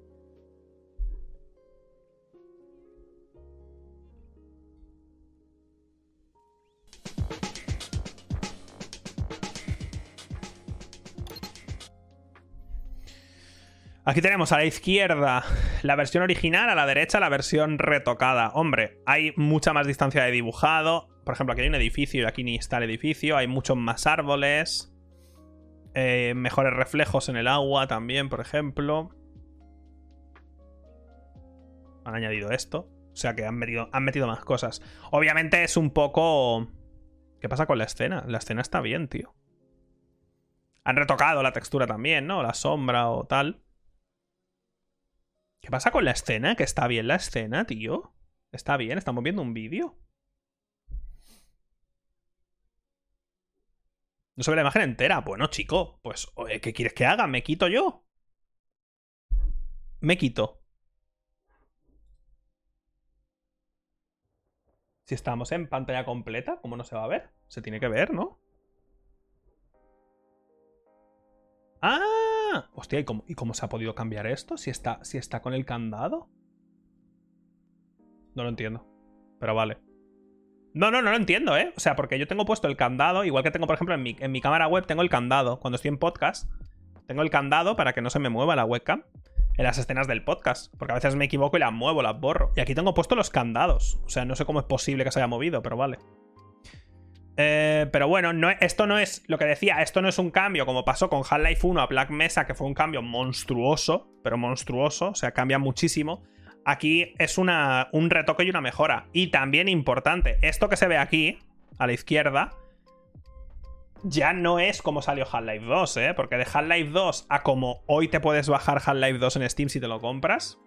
Aquí tenemos a la izquierda la versión original, a la derecha la versión retocada. Hombre, hay mucha más distancia de dibujado. Por ejemplo, aquí hay un edificio y aquí ni está el edificio. Hay muchos más árboles. Eh, mejores reflejos en el agua también, por ejemplo. Han añadido esto. O sea que han metido, han metido más cosas. Obviamente es un poco... ¿Qué pasa con la escena? La escena está bien, tío. Han retocado la textura también, ¿no? La sombra o tal. ¿Qué pasa con la escena? Que está bien la escena, tío. Está bien, estamos viendo un vídeo. No se ve la imagen entera. Bueno, chico, pues, ¿qué quieres que haga? ¿Me quito yo? Me quito. Si estamos en pantalla completa, ¿cómo no se va a ver? Se tiene que ver, ¿no? ¡Ah! Hostia, ¿y cómo, se ha podido cambiar esto? Si está, si está con el candado. No lo entiendo. Pero vale. No, no, no lo entiendo, ¿eh? O sea, porque yo tengo puesto el candado, igual que tengo, por ejemplo, en mi, en mi cámara web tengo el candado. Cuando estoy en podcast, tengo el candado para que no se me mueva la webcam en las escenas del podcast. Porque a veces me equivoco y las muevo, las borro. Y aquí tengo puesto los candados. O sea, no sé cómo es posible que se haya movido, pero vale. Eh, pero bueno, no, esto no es lo que decía, esto no es un cambio como pasó con Half-Life 1 a Black Mesa, que fue un cambio monstruoso, pero monstruoso, o sea, cambia muchísimo. Aquí es una, un retoque y una mejora. Y también importante, esto que se ve aquí, a la izquierda, ya no es como salió Half-Life 2, ¿eh? Porque de Half-Life 2 a como hoy te puedes bajar Half-Life 2 en Steam si te lo compras,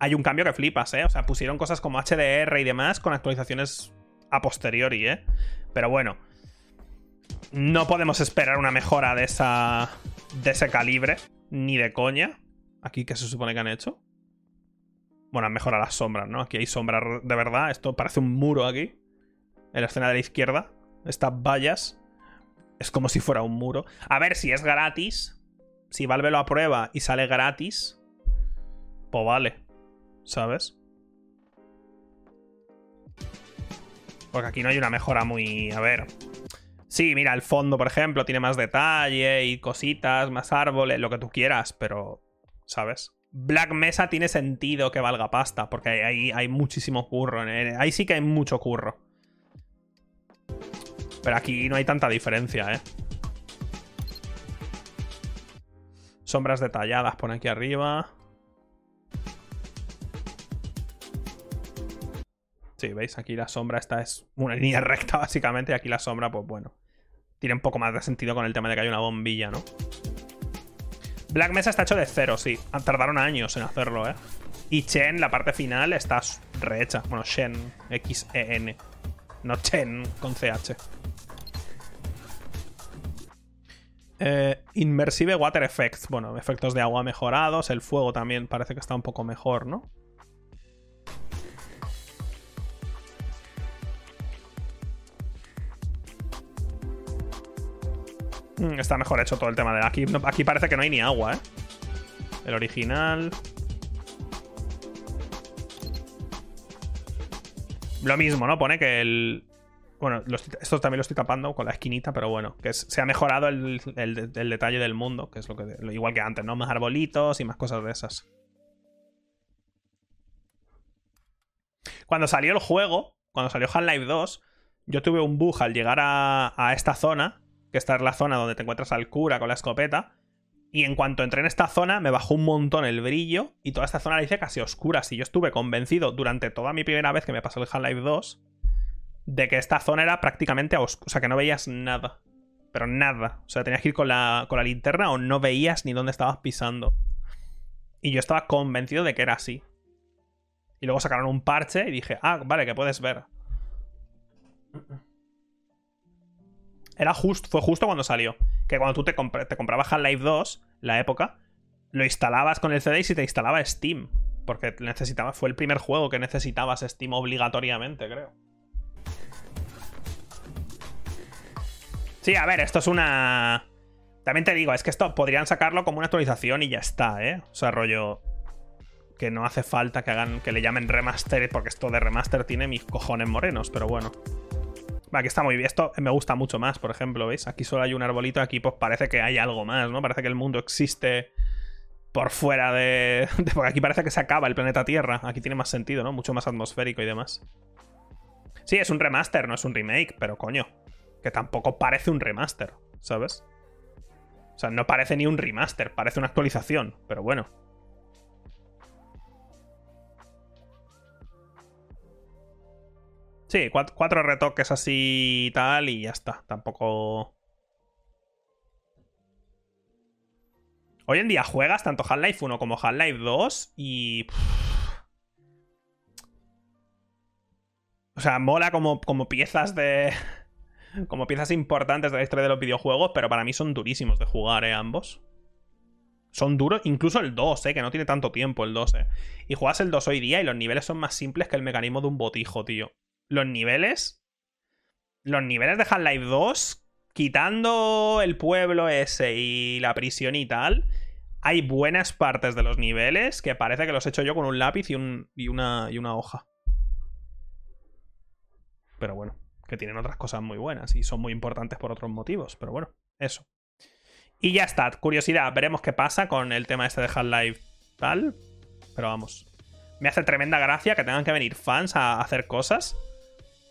hay un cambio que flipas, ¿eh? O sea, pusieron cosas como HDR y demás con actualizaciones a posteriori, ¿eh? Pero bueno, no podemos esperar una mejora de esa de ese calibre, ni de coña. Aquí, ¿qué se supone que han hecho? Bueno, han las sombras, ¿no? Aquí hay sombras de verdad. Esto parece un muro aquí. En la escena de la izquierda. Estas vallas. Es como si fuera un muro. A ver, si es gratis. Si Valve lo aprueba y sale gratis. Pues vale. ¿Sabes? Porque aquí no hay una mejora muy... A ver... Sí, mira, el fondo, por ejemplo, tiene más detalle y cositas, más árboles, lo que tú quieras, pero... ¿Sabes? Black Mesa tiene sentido que valga pasta, porque ahí hay, muchísimo curro. Ahí sí que hay mucho curro. Pero aquí no hay tanta diferencia, ¿eh? Sombras detalladas pone aquí arriba. Sí, ¿veis? Aquí la sombra esta es una línea recta, básicamente. Y aquí la sombra, pues bueno. Tiene un poco más de sentido con el tema de que hay una bombilla, ¿no? Black Mesa está hecho de cero, sí. Tardaron años en hacerlo, ¿eh? Y Chen, la parte final, está rehecha. Bueno, Shen, X-E-N. No Chen con CH. Eh, Inmersive Water Effects. Bueno, efectos de agua mejorados. El fuego también parece que está un poco mejor, ¿no? Está mejor hecho todo el tema de aquí. Aquí parece que no hay ni agua, ¿eh? El original. Lo mismo, ¿no? Pone que el. Bueno, esto también lo estoy tapando con la esquinita, pero bueno, que se ha mejorado el, detalle del mundo, que es lo que igual que antes, ¿no? Más arbolitos y más cosas de esas. Cuando salió el juego, cuando salió Half-Life 2, yo tuve un bug al llegar a, a esta zona que esta es la zona donde te encuentras al cura con la escopeta. Y en cuanto entré en esta zona, me bajó un montón el brillo y toda esta zona la hice casi oscura. Si yo estuve convencido durante toda mi primera vez que me pasó el Half-Life 2 de que esta zona era prácticamente oscura. O sea, que no veías nada. Pero nada. O sea, tenías que ir con la, con la linterna o no veías ni dónde estabas pisando. Y yo estaba convencido de que era así. Y luego sacaron un parche y dije, ah, vale, que puedes ver. Era just, fue justo cuando salió. Que cuando tú te, comprabas Half-Life 2, la época, lo instalabas con el CD y te instalaba Steam. Porque necesitaba, fue el primer juego que necesitabas Steam obligatoriamente, creo. Sí, a ver, esto es una. También te digo, es que esto podrían sacarlo como una actualización y ya está, ¿eh? O sea, rollo. Que no hace falta que hagan. que le llamen remaster, porque esto de remaster tiene mis cojones morenos, pero bueno. Aquí está muy bien. Esto me gusta mucho más, por ejemplo, ¿veis? Aquí solo hay un arbolito, aquí pues parece que hay algo más, ¿no? Parece que el mundo existe por fuera de... Porque aquí parece que se acaba el planeta Tierra. Aquí tiene más sentido, ¿no? Mucho más atmosférico y demás. Sí, es un remaster, no es un remake, pero coño. Que tampoco parece un remaster, ¿sabes? O sea, no parece ni un remaster, parece una actualización, pero bueno. Sí, cuatro, retoques así y tal y ya está. Tampoco... Hoy en día juegas tanto Half-Life 1 como Half-Life 2 y... O sea, mola como, como piezas de... como piezas importantes de la historia de los videojuegos, pero para mí son durísimos de jugar, ¿eh? Ambos. Son duros, incluso el 2, ¿eh? Que no tiene tanto tiempo el 2, ¿eh? Y juegas el 2 hoy día y los niveles son más simples que el mecanismo de un botijo, tío los niveles. Los niveles de Half-Life 2, quitando el pueblo ese y la prisión y tal, hay buenas partes de los niveles que parece que los he hecho yo con un lápiz y, un, y, una, y una hoja. Pero bueno, que tienen otras cosas muy buenas y son muy importantes por otros motivos. Pero bueno, eso. Y ya está, curiosidad, veremos qué pasa con el tema este de Half-Life tal. Pero vamos. Me hace tremenda gracia que tengan que venir fans a hacer cosas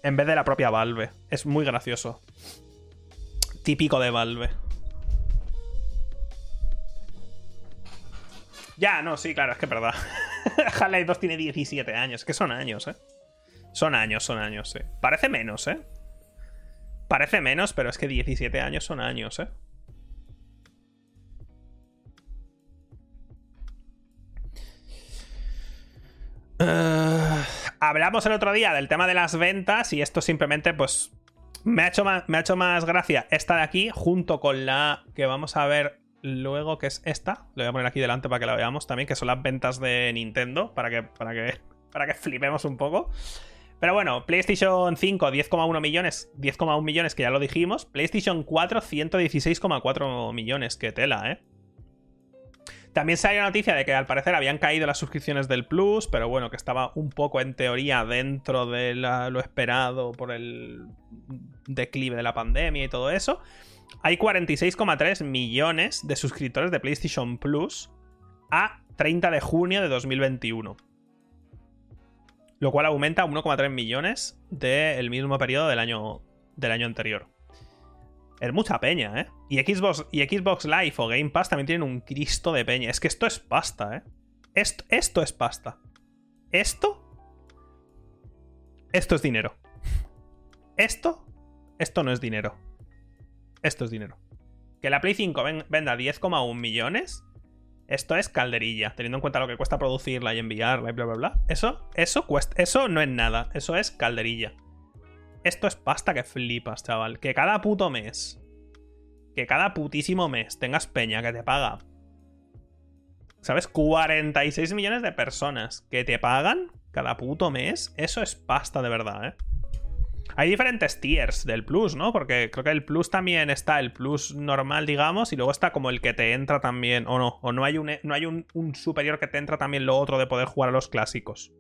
en vez de la propia Valve. Es muy gracioso. Típico de Valve. Ya, no, sí, claro, es que es verdad. Half-Life 2 tiene 17 años. Que son años, ¿eh? Son años, son años, sí. Parece menos, ¿eh? Parece menos, pero es que 17 años son años, ¿eh? Uh, hablamos el otro día del tema de las ventas y esto simplemente pues me ha, hecho más, me ha hecho más gracia esta de aquí junto con la que vamos a ver luego que es esta. Le voy a poner aquí delante para que la veamos también, que son las ventas de Nintendo para que, para que, para que flipemos un poco. Pero bueno, PlayStation 5 10,1 millones, 10,1 millones que ya lo dijimos. PlayStation 4 116,4 millones, que tela, ¿eh? También salió la noticia de que al parecer habían caído las suscripciones del Plus, pero bueno, que estaba un poco en teoría dentro de lo esperado por el declive de la pandemia y todo eso. Hay 46,3 millones de suscriptores de PlayStation Plus a 30 de junio de 2021. Lo cual aumenta a 1,3 millones del mismo periodo del año, del año anterior. Es mucha peña, ¿eh? Y Xbox, y Xbox Live o Game Pass también tienen un cristo de peña. Es que esto es pasta, ¿eh? Esto, esto es pasta. Esto. Esto es dinero. Esto. Esto no es dinero. Esto es dinero. Que la Play 5 venda 10,1 millones. Esto es calderilla, teniendo en cuenta lo que cuesta producirla y enviarla y bla bla bla. Eso, eso cuesta. Eso no es nada. Eso es calderilla. Esto es pasta que flipas, chaval. Que cada puto mes, que cada putísimo mes tengas peña que te paga. ¿Sabes? 46 millones de personas que te pagan cada puto mes. Eso es pasta de verdad, ¿eh? Hay diferentes tiers del plus, ¿no? Porque creo que el plus también está el plus normal, digamos, y luego está como el que te entra también, o no, o no hay un, no hay un, un superior que te entra también lo otro de poder jugar a los clásicos.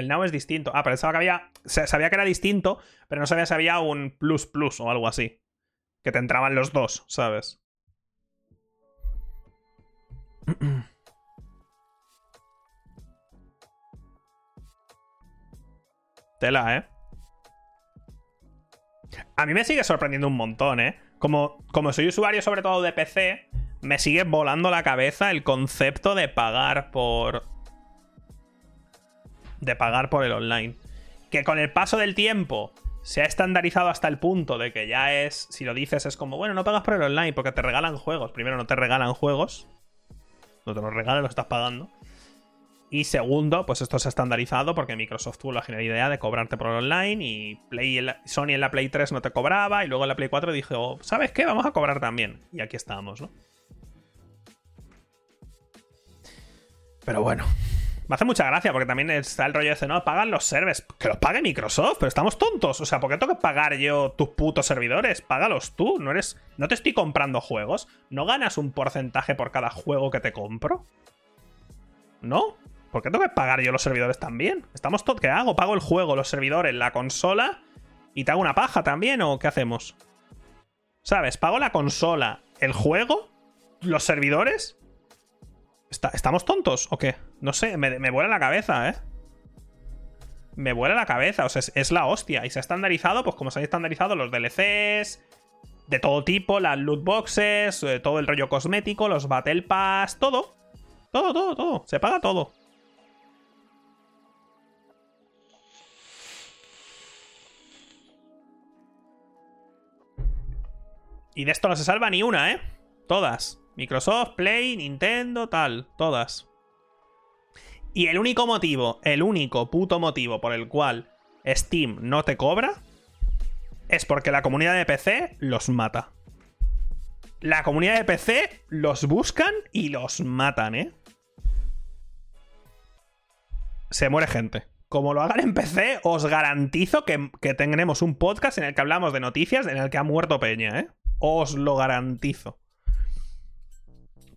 El Now es distinto. Ah, pensaba que había. Sabía que era distinto, pero no sabía si había un plus plus o algo así. Que te entraban los dos, ¿sabes? Tela, ¿eh? A mí me sigue sorprendiendo un montón, ¿eh? Como, como soy usuario sobre todo de PC, me sigue volando la cabeza el concepto de pagar por de pagar por el online. Que con el paso del tiempo se ha estandarizado hasta el punto de que ya es, si lo dices, es como, bueno, no pagas por el online porque te regalan juegos. Primero, no te regalan juegos. No te los regalan, lo estás pagando. Y segundo, pues esto se ha estandarizado porque Microsoft tuvo la genial idea de cobrarte por el online y Sony en la Play 3 no te cobraba y luego en la Play 4 dijo, ¿sabes qué? Vamos a cobrar también. Y aquí estamos, ¿no? Pero bueno, me hace mucha gracia porque también está el rollo ese, ¿no? Pagan los servers. Que los pague Microsoft, pero estamos tontos. O sea, ¿por qué tengo que pagar yo tus putos servidores? Págalos tú. No eres. No te estoy comprando juegos. ¿No ganas un porcentaje por cada juego que te compro? ¿No? ¿Por qué tengo que pagar yo los servidores también? Estamos todos. ¿Qué hago? ¿Pago el juego, los servidores, la consola? ¿Y te hago una paja también? ¿O qué hacemos? ¿Sabes? Pago la consola, el juego, los servidores ¿Estamos tontos o qué? No sé, me, me vuela la cabeza, ¿eh? Me vuela la cabeza, o sea, es, la hostia. Y se ha estandarizado, pues como se han estandarizado los DLCs de todo tipo, las loot boxes, eh, todo el rollo cosmético, los Battle Pass, todo. Todo, todo, todo. Se paga todo. Y de esto no se salva ni una, ¿eh? Todas. Microsoft, Play, Nintendo, tal, todas. Y el único motivo, el único puto motivo por el cual Steam no te cobra es porque la comunidad de PC los mata. La comunidad de PC los buscan y los matan, ¿eh? Se muere gente. Como lo hagan en PC, os garantizo que, que tendremos un podcast en el que hablamos de noticias en el que ha muerto Peña, ¿eh? Os lo garantizo.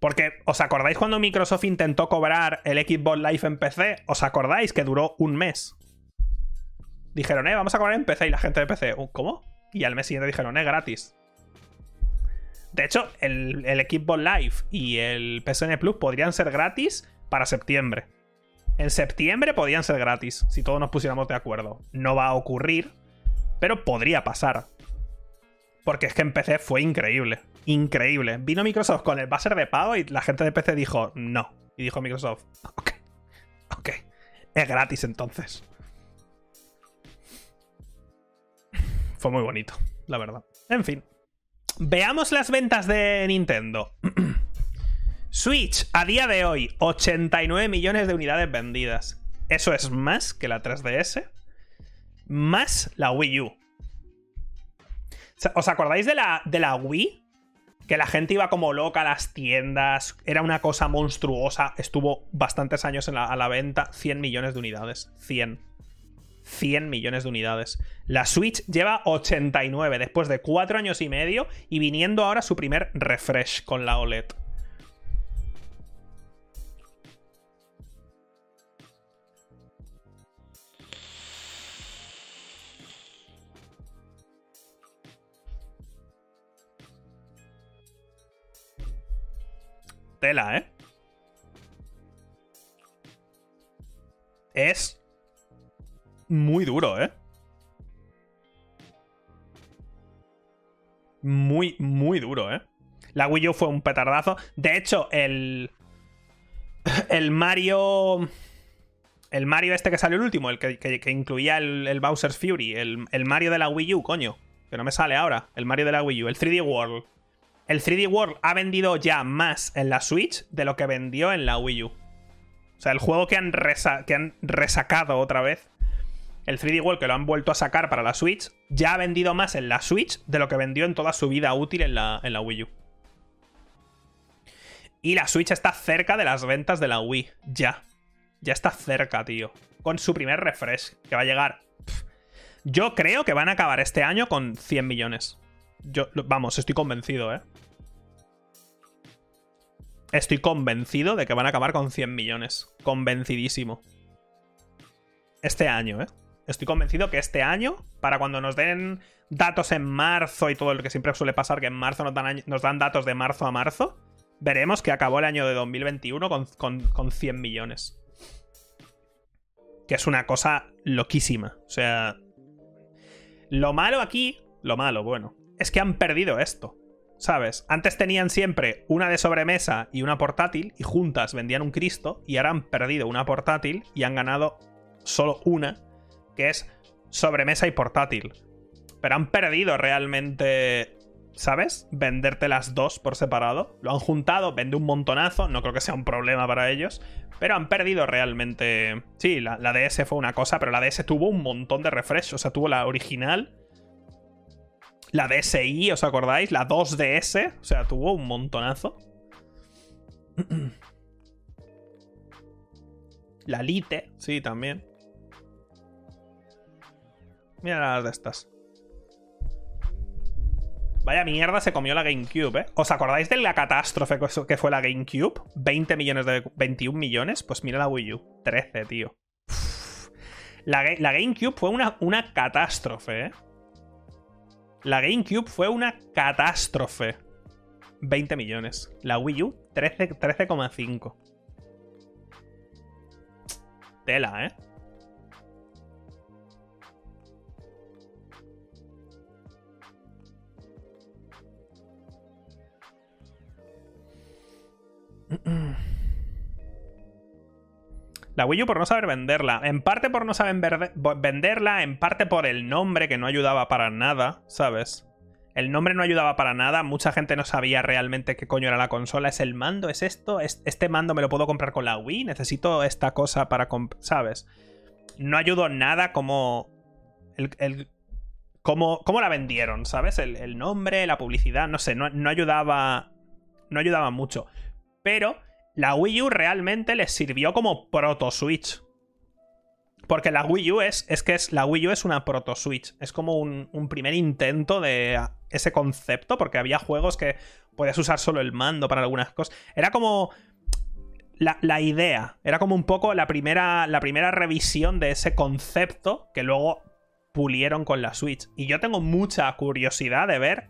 Porque, ¿os acordáis cuando Microsoft intentó cobrar el Xbox Live en PC? ¿Os acordáis que duró un mes? Dijeron, eh, vamos a cobrar en PC y la gente de PC, uh, ¿cómo? Y al mes siguiente dijeron, eh, gratis. De hecho, el, el Xbox Live y el PSN Plus podrían ser gratis para septiembre. En septiembre podrían ser gratis, si todos nos pusiéramos de acuerdo. No va a ocurrir, pero podría pasar. Porque es que en PC fue increíble. Increíble. Vino Microsoft con el buzzer de pago y la gente de PC dijo no. Y dijo Microsoft, ok, ok. Es gratis entonces. Fue muy bonito, la verdad. En fin. Veamos las ventas de Nintendo. Switch, a día de hoy, 89 millones de unidades vendidas. Eso es más que la 3DS, más la Wii U. ¿Os acordáis de la, de la Wii? Que la gente iba como loca a las tiendas, era una cosa monstruosa, estuvo bastantes años a la venta, 100 millones de unidades, 100. 100 millones de unidades. La Switch lleva 89 después de 4 años y medio y viniendo ahora su primer refresh con la OLED. Tela, ¿eh? Es muy duro, ¿eh? Muy, muy duro, ¿eh? La Wii U fue un petardazo. De hecho, el. El Mario. El Mario este que salió el último, el que, incluía el, Bowser's Fury. El, el, Mario de la Wii U, coño. Que no me sale ahora. El Mario de la Wii U. El 3D World. El 3D World ha vendido ya más en la Switch de lo que vendió en la Wii U. O sea, el juego que han, que han resacado otra vez el 3D World que lo han vuelto a sacar para la Switch, ya ha vendido más en la Switch de lo que vendió en toda su vida útil en la, en la Wii U. Y la Switch está cerca de las ventas de la Wii. Ya. Ya está cerca, tío. Con su primer refresh, que va a llegar. Yo creo que van a acabar este año con 100 millones. Yo, vamos, estoy convencido, ¿eh? Estoy convencido de que van a acabar con 100 millones. Convencidísimo. Este año, ¿eh? Estoy convencido que este año, para cuando nos den datos en marzo y todo lo que siempre suele pasar, que en marzo nos dan, datos de marzo a marzo, veremos que acabó el año de 2021 con, 100 millones. Que es una cosa loquísima. O sea... Lo malo aquí, lo malo, bueno, es que han perdido esto. ¿Sabes? Antes tenían siempre una de sobremesa y una portátil y juntas vendían un Cristo y ahora han perdido una portátil y han ganado solo una que es sobremesa y portátil. Pero han perdido realmente, ¿sabes? Venderte las dos por separado. Lo han juntado, vende un montonazo, no creo que sea un problema para ellos. Pero han perdido realmente... Sí, la, DS fue una cosa, pero la DS tuvo un montón de refresh. O sea, tuvo la original, la DSi, ¿os acordáis? La 2DS, o sea, tuvo un montonazo. La Lite, sí, también. Mira las de estas. Vaya mierda se comió la GameCube, ¿eh? ¿Os acordáis de la catástrofe que fue la GameCube? 20 millones de... 21 millones. Pues mira la Wii U. 13, tío. La, GameCube fue una, una catástrofe, ¿eh? La GameCube fue una catástrofe. 20 millones. La Wii U, 13,5. Tela, ¿eh? La Wii U por no saber venderla. En parte por no saber venderla, en parte por el nombre que no ayudaba para nada, ¿sabes? El nombre no ayudaba para nada, mucha gente no sabía realmente qué coño era la consola. ¿Es el mando? ¿Es esto? ¿Este mando me lo puedo comprar con la Wii? ¿Necesito esta cosa para ¿Sabes? No ayudó nada como... El, como, la vendieron, ¿sabes? El, nombre, la publicidad, no sé, no, no ayudaba... No ayudaba mucho. Pero la Wii U realmente les sirvió como proto Switch. Porque la Wii U es, es que es, la Wii U es una proto Switch. Es como un, primer intento de ese concepto, porque había juegos que podías usar solo el mando para algunas cosas. Era como la, idea, era como un poco la primera, la primera revisión de ese concepto que luego pulieron con la Switch. Y yo tengo mucha curiosidad de ver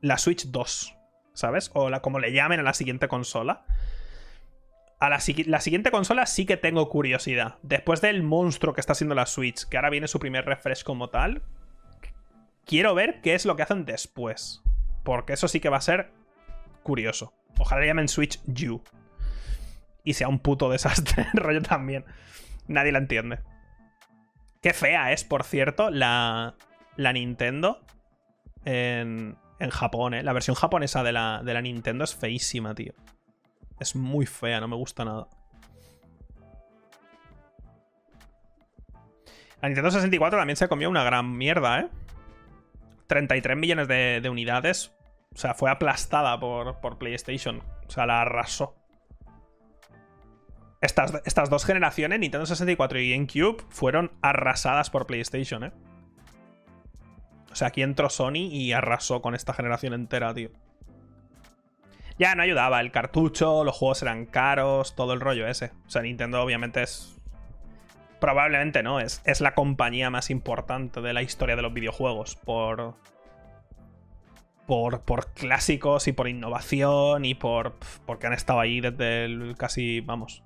la Switch 2. ¿Sabes? O la, como le llamen a la siguiente consola. A la, la, siguiente consola sí que tengo curiosidad. Después del monstruo que está haciendo la Switch, que ahora viene su primer refresh como tal, quiero ver qué es lo que hacen después. Porque eso sí que va a ser curioso. Ojalá le llamen Switch U. Y sea un puto desastre el rollo también. Nadie la entiende. Qué fea es, por cierto, la, la Nintendo en, en Japón, ¿eh? La versión japonesa de la, de la Nintendo es feísima, tío. Es muy fea, no me gusta nada. La Nintendo 64 también se comió una gran mierda, ¿eh? 33 millones de, unidades. O sea, fue aplastada por, por, PlayStation. O sea, la arrasó. Estas, estas dos generaciones, Nintendo 64 y GameCube, fueron arrasadas por PlayStation, ¿eh? O sea, aquí entró Sony y arrasó con esta generación entera, tío. Ya no ayudaba el cartucho, los juegos eran caros, todo el rollo ese. O sea, Nintendo obviamente es probablemente no, es, es la compañía más importante de la historia de los videojuegos por, por, por clásicos y por innovación y por porque han estado ahí desde el casi, vamos.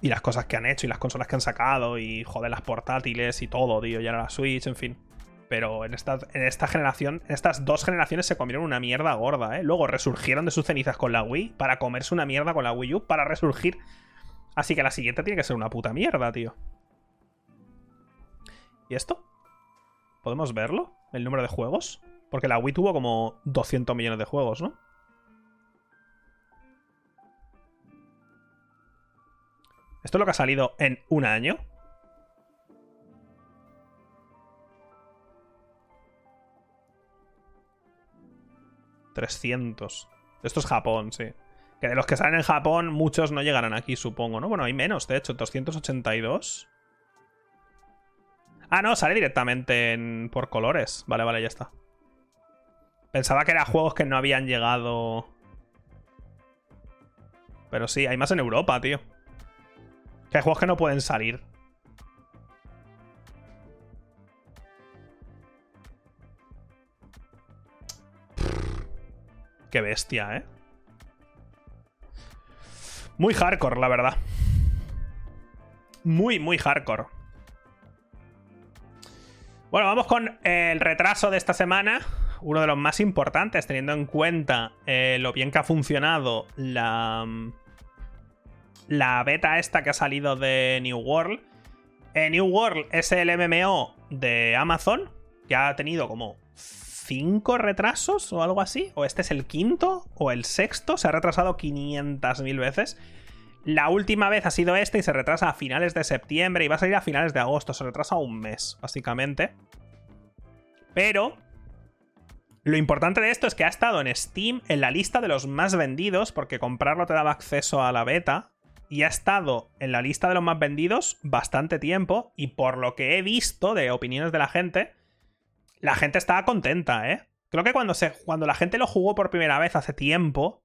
Y las cosas que han hecho y las consolas que han sacado y joder las portátiles y todo, tío, ya era la Switch, en fin. Pero en esta, en esta generación, en estas dos generaciones se comieron una mierda gorda, ¿eh? Luego resurgieron de sus cenizas con la Wii para comerse una mierda con la Wii U para resurgir Así que la siguiente tiene que ser una puta mierda, tío. ¿Y esto? ¿Podemos verlo? ¿El número de juegos? Porque la Wii tuvo como 200 millones de juegos, ¿no? ¿Esto es lo que ha salido en un año? ¿300? Esto es Japón, sí. Que de los que salen en Japón, muchos no llegarán aquí, supongo, ¿no? Bueno, hay menos, de hecho, 282. Ah, no, sale directamente en... por colores. Vale, vale, ya está. Pensaba que eran juegos que no habían llegado... Pero sí, hay más en Europa, tío. Que hay juegos que no pueden salir. Qué bestia, ¿eh? Muy hardcore, la verdad. Muy, muy hardcore. Bueno, vamos con el retraso de esta semana. Uno de los más importantes, teniendo en cuenta eh, lo bien que ha funcionado la, la beta esta que ha salido de New World. Eh, New World es el MMO de Amazon, que ha tenido como cinco retrasos o algo así. O este es el quinto o el sexto. Se ha retrasado 500.000 veces. La última vez ha sido este y se retrasa a finales de septiembre y va a salir a finales de agosto. Se retrasa un mes, básicamente. Pero lo importante de esto es que ha estado en Steam en la lista de los más vendidos, porque comprarlo te daba acceso a la beta. Y ha estado en la lista de los más vendidos bastante tiempo. Y por lo que he visto de opiniones de la gente, la gente estaba contenta, ¿eh? Creo que cuando, se, cuando la gente lo jugó por primera vez hace tiempo,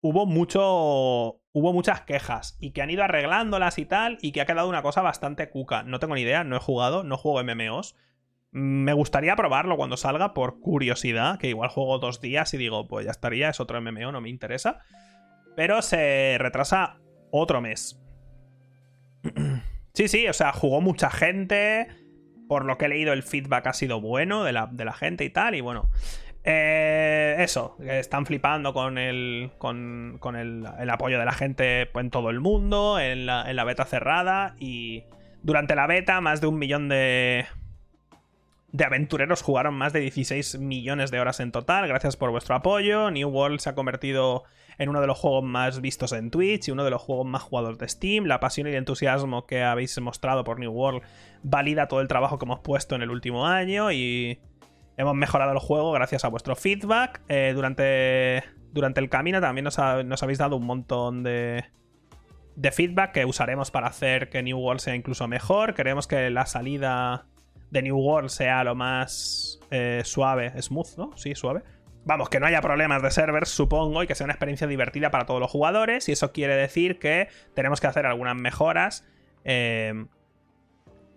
hubo mucho. Hubo muchas quejas y que han ido arreglándolas y tal, y que ha quedado una cosa bastante cuca. No tengo ni idea, no he jugado, no juego MMOs. Me gustaría probarlo cuando salga por curiosidad, que igual juego dos días y digo, pues ya estaría, es otro MMO, no me interesa. Pero se retrasa otro mes. sí, sí, o sea, jugó mucha gente por lo que he leído, el feedback ha sido bueno de la, gente y tal. Y bueno, eh, eso, están flipando con el, con, el, apoyo de la gente en todo el mundo, en la, en la beta cerrada. Y durante la beta, más de un millón de, de aventureros jugaron más de 16 millones de horas en total. Gracias por vuestro apoyo. New World se ha convertido en uno de los juegos más vistos en Twitch y uno de los juegos más jugados de Steam. La pasión y el entusiasmo que habéis mostrado por New World valida todo el trabajo que hemos puesto en el último año y hemos mejorado el juego gracias a vuestro feedback. Eh, durante, durante el camino también nos, habéis dado un montón de, feedback que usaremos para hacer que New World sea incluso mejor. Queremos que la salida de New World sea lo más eh, suave, smooth, ¿no? Sí, suave Vamos, que no haya problemas de servers, supongo, y que sea una experiencia divertida para todos los jugadores. Y eso quiere decir que tenemos que hacer algunas mejoras eh,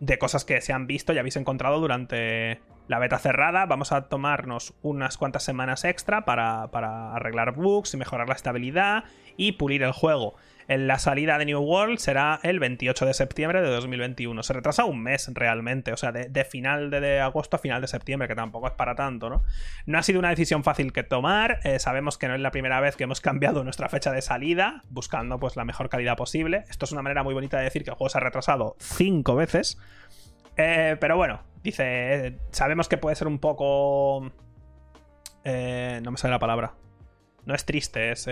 de cosas que se han visto y habéis encontrado durante la beta cerrada, vamos a tomarnos unas cuantas semanas extra para, para arreglar bugs y mejorar la estabilidad y pulir el juego. La salida de New World será el 28 de septiembre de 2021. Se retrasa un mes realmente, o sea, de, final de, agosto a final de septiembre, que tampoco es para tanto, ¿no? No ha sido una decisión fácil que tomar. Eh, sabemos que no es la primera vez que hemos cambiado nuestra fecha de salida, buscando pues la mejor calidad posible. Esto es una manera muy bonita de decir que el juego se ha retrasado cinco veces. Eh, pero bueno, dice, sabemos que puede ser un poco... Eh, no me sale la palabra. No es triste, es...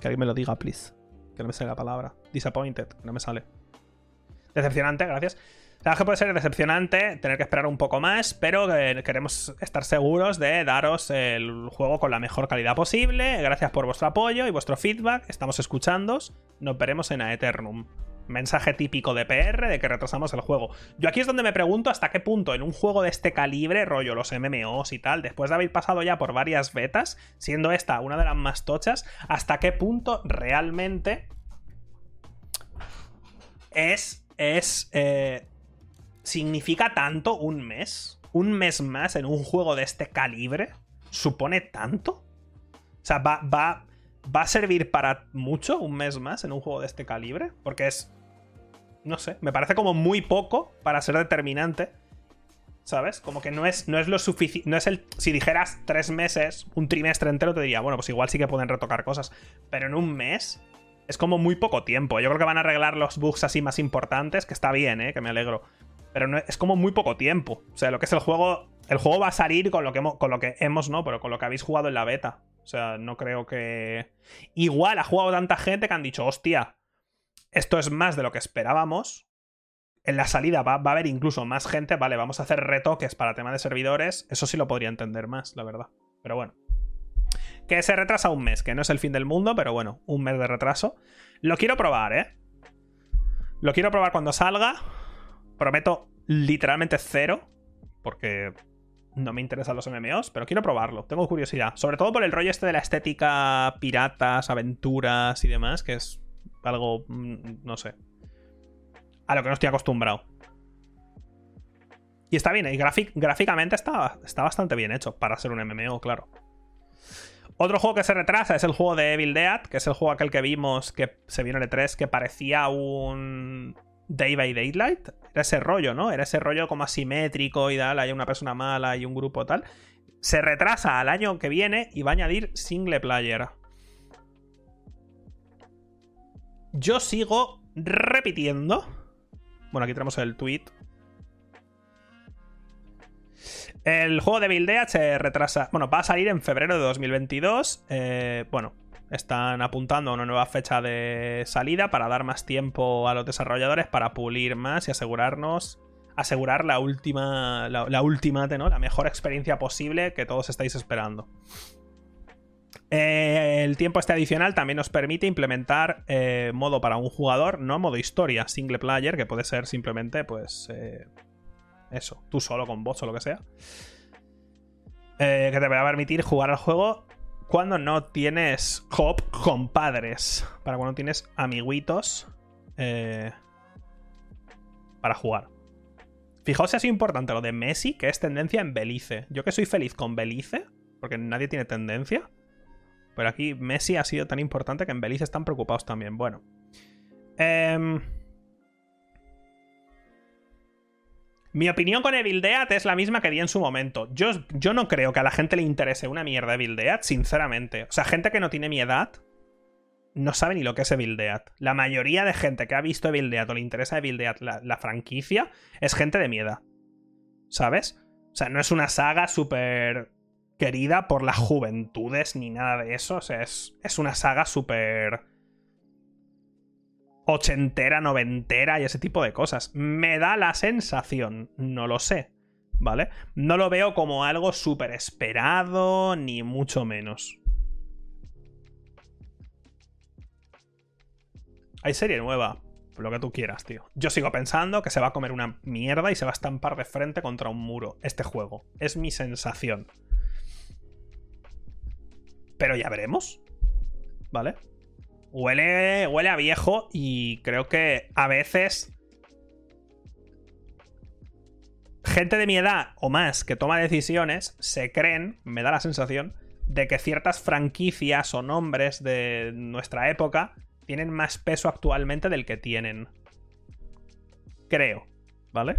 Que alguien me lo diga, please. Que no me sale la palabra. Disappointed, no me sale. Decepcionante, gracias. La que puede ser decepcionante tener que esperar un poco más, pero queremos estar seguros de daros el juego con la mejor calidad posible. Gracias por vuestro apoyo y vuestro feedback. Estamos escuchándos. Nos veremos en Aeternum mensaje típico de PR de que retrasamos el juego. Yo aquí es donde me pregunto hasta qué punto en un juego de este calibre, rollo los MMOs y tal, después de haber pasado ya por varias betas, siendo esta una de las más tochas, hasta qué punto realmente es... es... Eh, significa tanto un mes. Un mes más en un juego de este calibre. ¿Supone tanto? O sea, va, va, va a servir para mucho un mes más en un juego de este calibre. Porque es no sé, me parece como muy poco para ser determinante. ¿Sabes? Como que no es, no es lo suficiente. No es el. Si dijeras tres meses, un trimestre entero, te diría, bueno, pues igual sí que pueden retocar cosas. Pero en un mes. Es como muy poco tiempo. Yo creo que van a arreglar los bugs así más importantes, que está bien, ¿eh? Que me alegro. Pero no, es como muy poco tiempo. O sea, lo que es el juego. El juego va a salir con lo, que hemos, con lo que hemos, ¿no? Pero con lo que habéis jugado en la beta. O sea, no creo que. Igual ha jugado tanta gente que han dicho, hostia, esto es más de lo que esperábamos. En la salida va, a haber incluso más gente. Vale, vamos a hacer retoques para tema de servidores. Eso sí lo podría entender más, la verdad. Pero bueno. Que se retrasa un mes, que no es el fin del mundo, pero bueno, un mes de retraso. Lo quiero probar, ¿eh? Lo quiero probar cuando salga. Prometo literalmente cero, porque no me interesan los MMOs, pero quiero probarlo. Tengo curiosidad. Sobre todo por el rollo este de la estética piratas, aventuras y demás, que es algo, mm, no sé, a lo que no estoy acostumbrado. Y está bien, y gráficamente está, está bastante bien hecho para ser un MMO, claro. Otro juego que se retrasa es el juego de Evil Dead, que es el juego aquel que vimos que se en el E3 que parecía un Day by Daylight. Era ese rollo, ¿no? Era ese rollo como asimétrico y tal, hay una persona mala y un grupo tal. Se retrasa al año que viene y va a añadir single player. Yo sigo repitiendo. Bueno, aquí tenemos el tweet. El juego de Build se retrasa. Bueno, va a salir en febrero de 2022. Eh, bueno, están apuntando a una nueva fecha de salida para dar más tiempo a los desarrolladores para pulir más y asegurarnos. Asegurar la última. La, la última, ¿no? La mejor experiencia posible que todos estáis esperando. Eh, el tiempo este adicional también nos permite implementar eh, modo para un jugador, no modo historia, single player, que puede ser simplemente, pues, eh, eso, tú solo con bots o lo que sea. que te va a permitir jugar al juego cuando no tienes hop compadres, para cuando tienes amiguitos para jugar. Fijaos si ha importante lo de Messi, que es tendencia en Belice. Yo que soy feliz con Belice, porque nadie tiene tendencia. Pero aquí Messi ha sido tan importante que en Belice están preocupados también. Bueno. Em, mi opinión con Evil Dead es la misma que di en su momento. Yo, yo no creo que a la gente le interese una mierda Evil Dead, sinceramente. O sea, gente que no tiene mi edad no sabe ni lo que es Evil Dead. La mayoría de gente que ha visto Evil Dead o le interesa Evil Dead, la, la franquicia, es gente de mi edad. ¿Sabes? O sea, no es una saga súper querida por las juventudes ni nada de eso. O sea, es, es una saga súper ochentera, noventera y ese tipo de cosas. Me da la sensación, no lo sé, ¿vale? No lo veo como algo súper esperado, ni mucho menos. Hay serie nueva, lo que tú quieras, tío. Yo sigo pensando que se va a comer una mierda y se va a estampar de frente contra un muro este juego. Es mi sensación. Pero ya veremos. ¿Vale? Huele, huele a viejo y creo que a veces gente de mi edad o más que toma decisiones se creen, me da la sensación, de que ciertas franquicias o nombres de nuestra época tienen más peso actualmente del que tienen. Creo, ¿vale?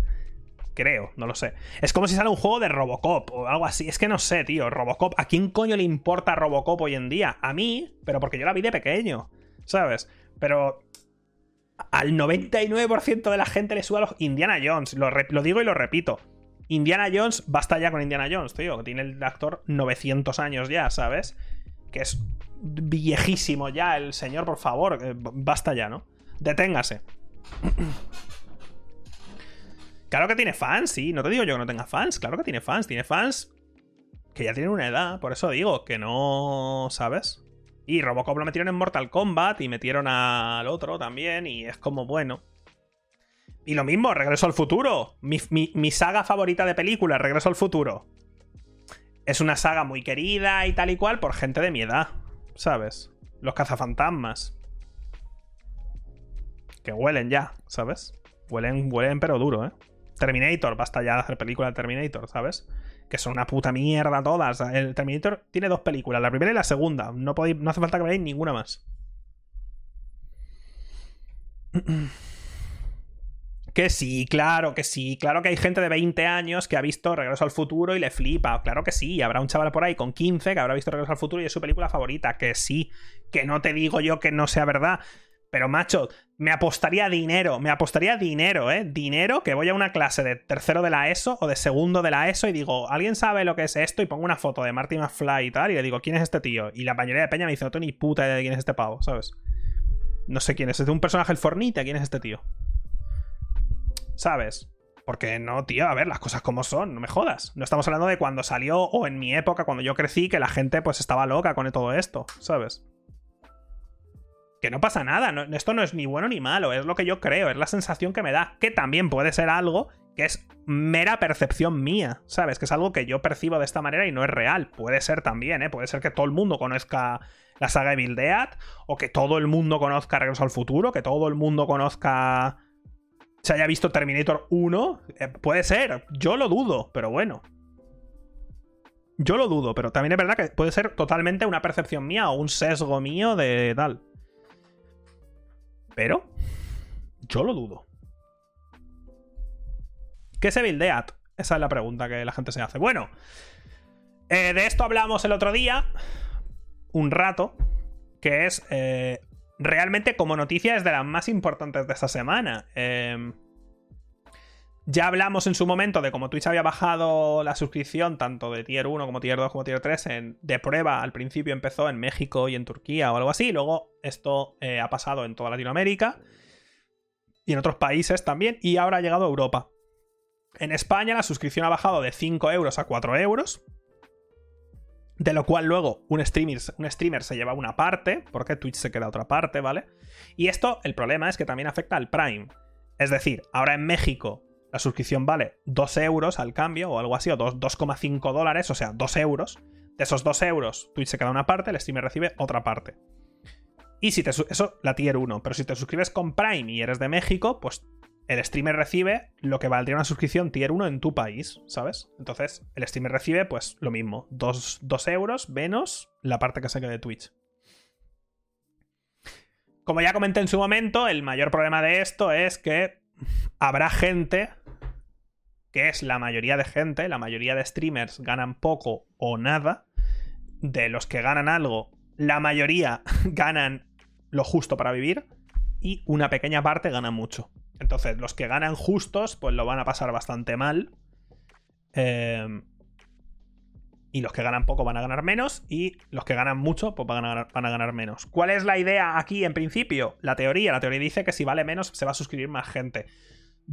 Creo, no lo sé. Es como si sale un juego de Robocop o algo así. Es que no sé, tío. Robocop. ¿A quién coño le importa Robocop hoy en día? A mí, pero porque yo la vi de pequeño. ¿Sabes? Pero al 99% de la gente le suda los Indiana Jones. Lo, lo, digo y lo repito. Indiana Jones, basta ya con Indiana Jones, tío. Tiene el actor 900 años ya, ¿sabes? Que es viejísimo ya el señor, por favor. Basta ya, ¿no? Deténgase. Claro que tiene fans, sí. No te digo yo que no tenga fans. Claro que tiene fans. Tiene fans que ya tienen una edad. Por eso digo que no. ¿Sabes? Y Robocop lo metieron en Mortal Kombat y metieron al otro también. Y es como bueno. Y lo mismo, Regreso al futuro. Mi, saga favorita de película, Regreso al futuro. Es una saga muy querida y tal y cual por gente de mi edad. ¿Sabes? Los cazafantasmas. Que huelen ya, ¿sabes? Huelen, huelen pero duro, ¿eh? Terminator, basta ya de hacer películas de Terminator, ¿sabes? Que son una puta mierda todas. El Terminator tiene dos películas, la primera y la segunda. No, no hace falta que veáis ninguna más. Que sí, claro que sí. Claro que hay gente de 20 años que ha visto Regreso al Futuro y le flipa. Claro que sí. Habrá un chaval por ahí con 15 que habrá visto Regreso al Futuro y es su película favorita. Que sí. Que no te digo yo que no sea verdad. Pero macho, me apostaría dinero, me apostaría dinero, ¿eh? Dinero que voy a una clase de tercero de la ESO o de segundo de la ESO y digo, ¿alguien sabe lo que es esto? Y pongo una foto de Marty McFly y tal y le digo, ¿quién es este tío? Y la mayoría de peña me dice, no tengo ni puta idea de quién es este pavo, ¿sabes? No sé quién es, es de un personaje el Fornite, ¿quién es este tío? ¿Sabes? Porque no, tío, a ver, las cosas como son, no me jodas. No estamos hablando de cuando salió o en mi época, cuando yo crecí, que la gente pues estaba loca con todo esto, ¿sabes? Que no pasa nada, esto no es ni bueno ni malo, es lo que yo creo, es la sensación que me da, que también puede ser algo que es mera percepción mía, ¿sabes? Que es algo que yo percibo de esta manera y no es real, puede ser también, ¿eh? Puede ser que todo el mundo conozca la saga de Bill Dead, o que todo el mundo conozca Regreso al Futuro, que todo el mundo conozca... Se haya visto Terminator 1, eh, puede ser, yo lo dudo, pero bueno. Yo lo dudo, pero también es verdad que puede ser totalmente una percepción mía o un sesgo mío de tal. Pero yo lo dudo. ¿Qué se buildeat? Esa es la pregunta que la gente se hace. Bueno, eh, de esto hablamos el otro día, un rato, que es eh, realmente como noticia es de las más importantes de esta semana. Eh, ya hablamos en su momento de cómo Twitch había bajado la suscripción tanto de Tier 1 como Tier 2 como Tier 3 en, de prueba. Al principio empezó en México y en Turquía o algo así. Luego esto eh, ha pasado en toda Latinoamérica y en otros países también. Y ahora ha llegado a Europa. En España la suscripción ha bajado de 5 euros a 4 euros. De lo cual luego un streamer, un streamer se lleva una parte, porque Twitch se queda otra parte, ¿vale? Y esto, el problema es que también afecta al Prime. Es decir, ahora en México la suscripción vale 2 euros al cambio o algo así, o 2,5 dólares, o sea, 2 euros. De esos 2 euros, Twitch se queda una parte, el streamer recibe otra parte. Y si te eso, la tier 1. Pero si te suscribes con Prime y eres de México, pues el streamer recibe lo que valdría una suscripción tier 1 en tu país, ¿sabes? Entonces, el streamer recibe, pues, lo mismo. 2, 2 euros menos la parte que se de Twitch. Como ya comenté en su momento, el mayor problema de esto es que habrá gente que es la mayoría de gente, la mayoría de streamers ganan poco o nada. De los que ganan algo, la mayoría ganan lo justo para vivir y una pequeña parte gana mucho. Entonces, los que ganan justos, pues lo van a pasar bastante mal. Em, y los que ganan poco van a ganar menos. Y los que ganan mucho, pues van a ganar, van a ganar menos. ¿Cuál es la idea aquí en principio? La teoría. La teoría dice que si vale menos, se va a suscribir más gente.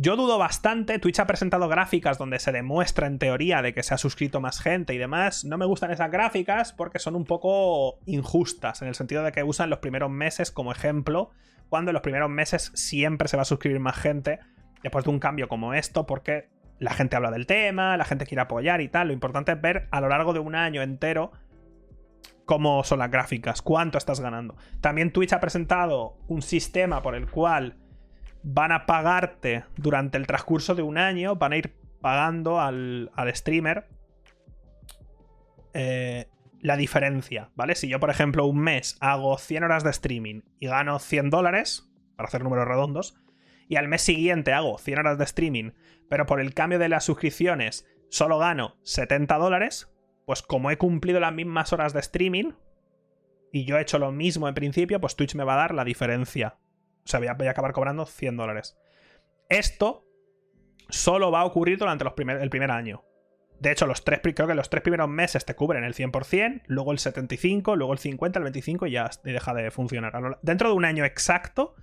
Yo dudo bastante, Twitch ha presentado gráficas donde se demuestra en teoría de que se ha suscrito más gente y demás. No me gustan esas gráficas porque son un poco injustas, en el sentido de que usan los primeros meses como ejemplo, cuando en los primeros meses siempre se va a suscribir más gente después de un cambio como esto, porque la gente habla del tema, la gente quiere apoyar y tal. Lo importante es ver a lo largo de un año entero cómo son las gráficas, cuánto estás ganando. También Twitch ha presentado un sistema por el cual van a pagarte durante el transcurso de un año, van a ir pagando al, streamer eh, la diferencia, ¿vale? Si yo, por ejemplo, un mes hago 100 horas de streaming y gano 100 dólares, para hacer números redondos, y al mes siguiente hago 100 horas de streaming, pero por el cambio de las suscripciones solo gano 70 dólares, pues como he cumplido las mismas horas de streaming y yo he hecho lo mismo en principio, pues Twitch me va a dar la diferencia. O sea, voy a, acabar cobrando 100 dólares. Esto solo va a ocurrir durante los el primer año. De hecho, los tres, creo que los tres primeros meses te cubren el 100%, luego el 75%, luego el 50%, el 25% y ya deja de funcionar. Dentro de un año exacto,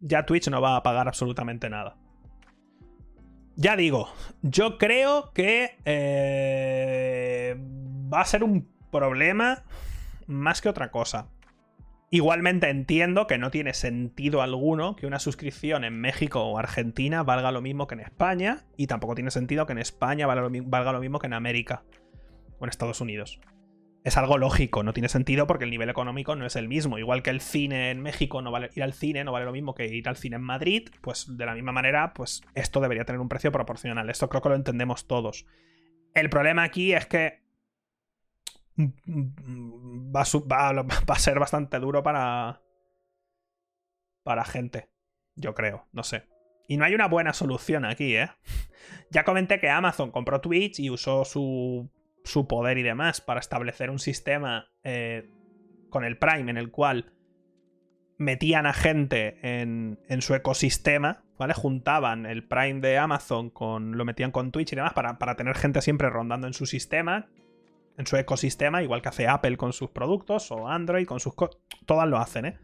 ya Twitch no va a pagar absolutamente nada. Ya digo, yo creo que eh, va a ser un problema más que otra cosa. Igualmente entiendo que no tiene sentido alguno que una suscripción en México o Argentina valga lo mismo que en España y tampoco tiene sentido que en España valga lo, mismo que en América o en Estados Unidos. Es algo lógico, no tiene sentido porque el nivel económico no es el mismo. Igual que el cine en México no vale ir al cine, no vale lo mismo que ir al cine en Madrid, pues de la misma manera, pues esto debería tener un precio proporcional. Esto creo que lo entendemos todos. El problema aquí es que va a, ser bastante duro para. para gente. Yo creo, no sé. Y no hay una buena solución aquí, ¿eh? Ya comenté que Amazon compró Twitch y usó su, su poder y demás para establecer un sistema eh, con el Prime en el cual metían a gente en, en, su ecosistema, ¿vale? Juntaban el Prime de Amazon con. lo metían con Twitch y demás para, para tener gente siempre rondando en su sistema en su ecosistema, igual que hace Apple con sus productos o Android con sus... Todas lo hacen, ¿eh?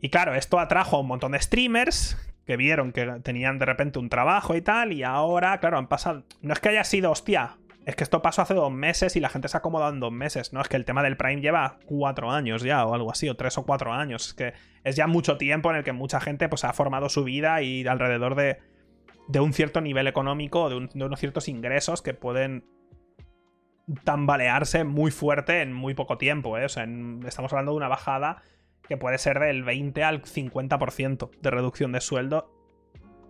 Y claro, esto atrajo a un montón de streamers que vieron que tenían de repente un trabajo y tal, y ahora, claro, han pasado... No es que haya sido, hostia, es que esto pasó hace dos meses y la gente se ha acomodado en dos meses, ¿no? Es que el tema del Prime lleva cuatro años ya, o algo así, o tres o cuatro años. Es que es ya mucho tiempo en el que mucha gente pues, ha formado su vida y alrededor de, de un cierto nivel económico, de, de unos ciertos ingresos que pueden tambalearse muy fuerte en muy poco tiempo. ¿eh? O sea, estamos hablando de una bajada que puede ser del 20 al 50% de reducción de sueldo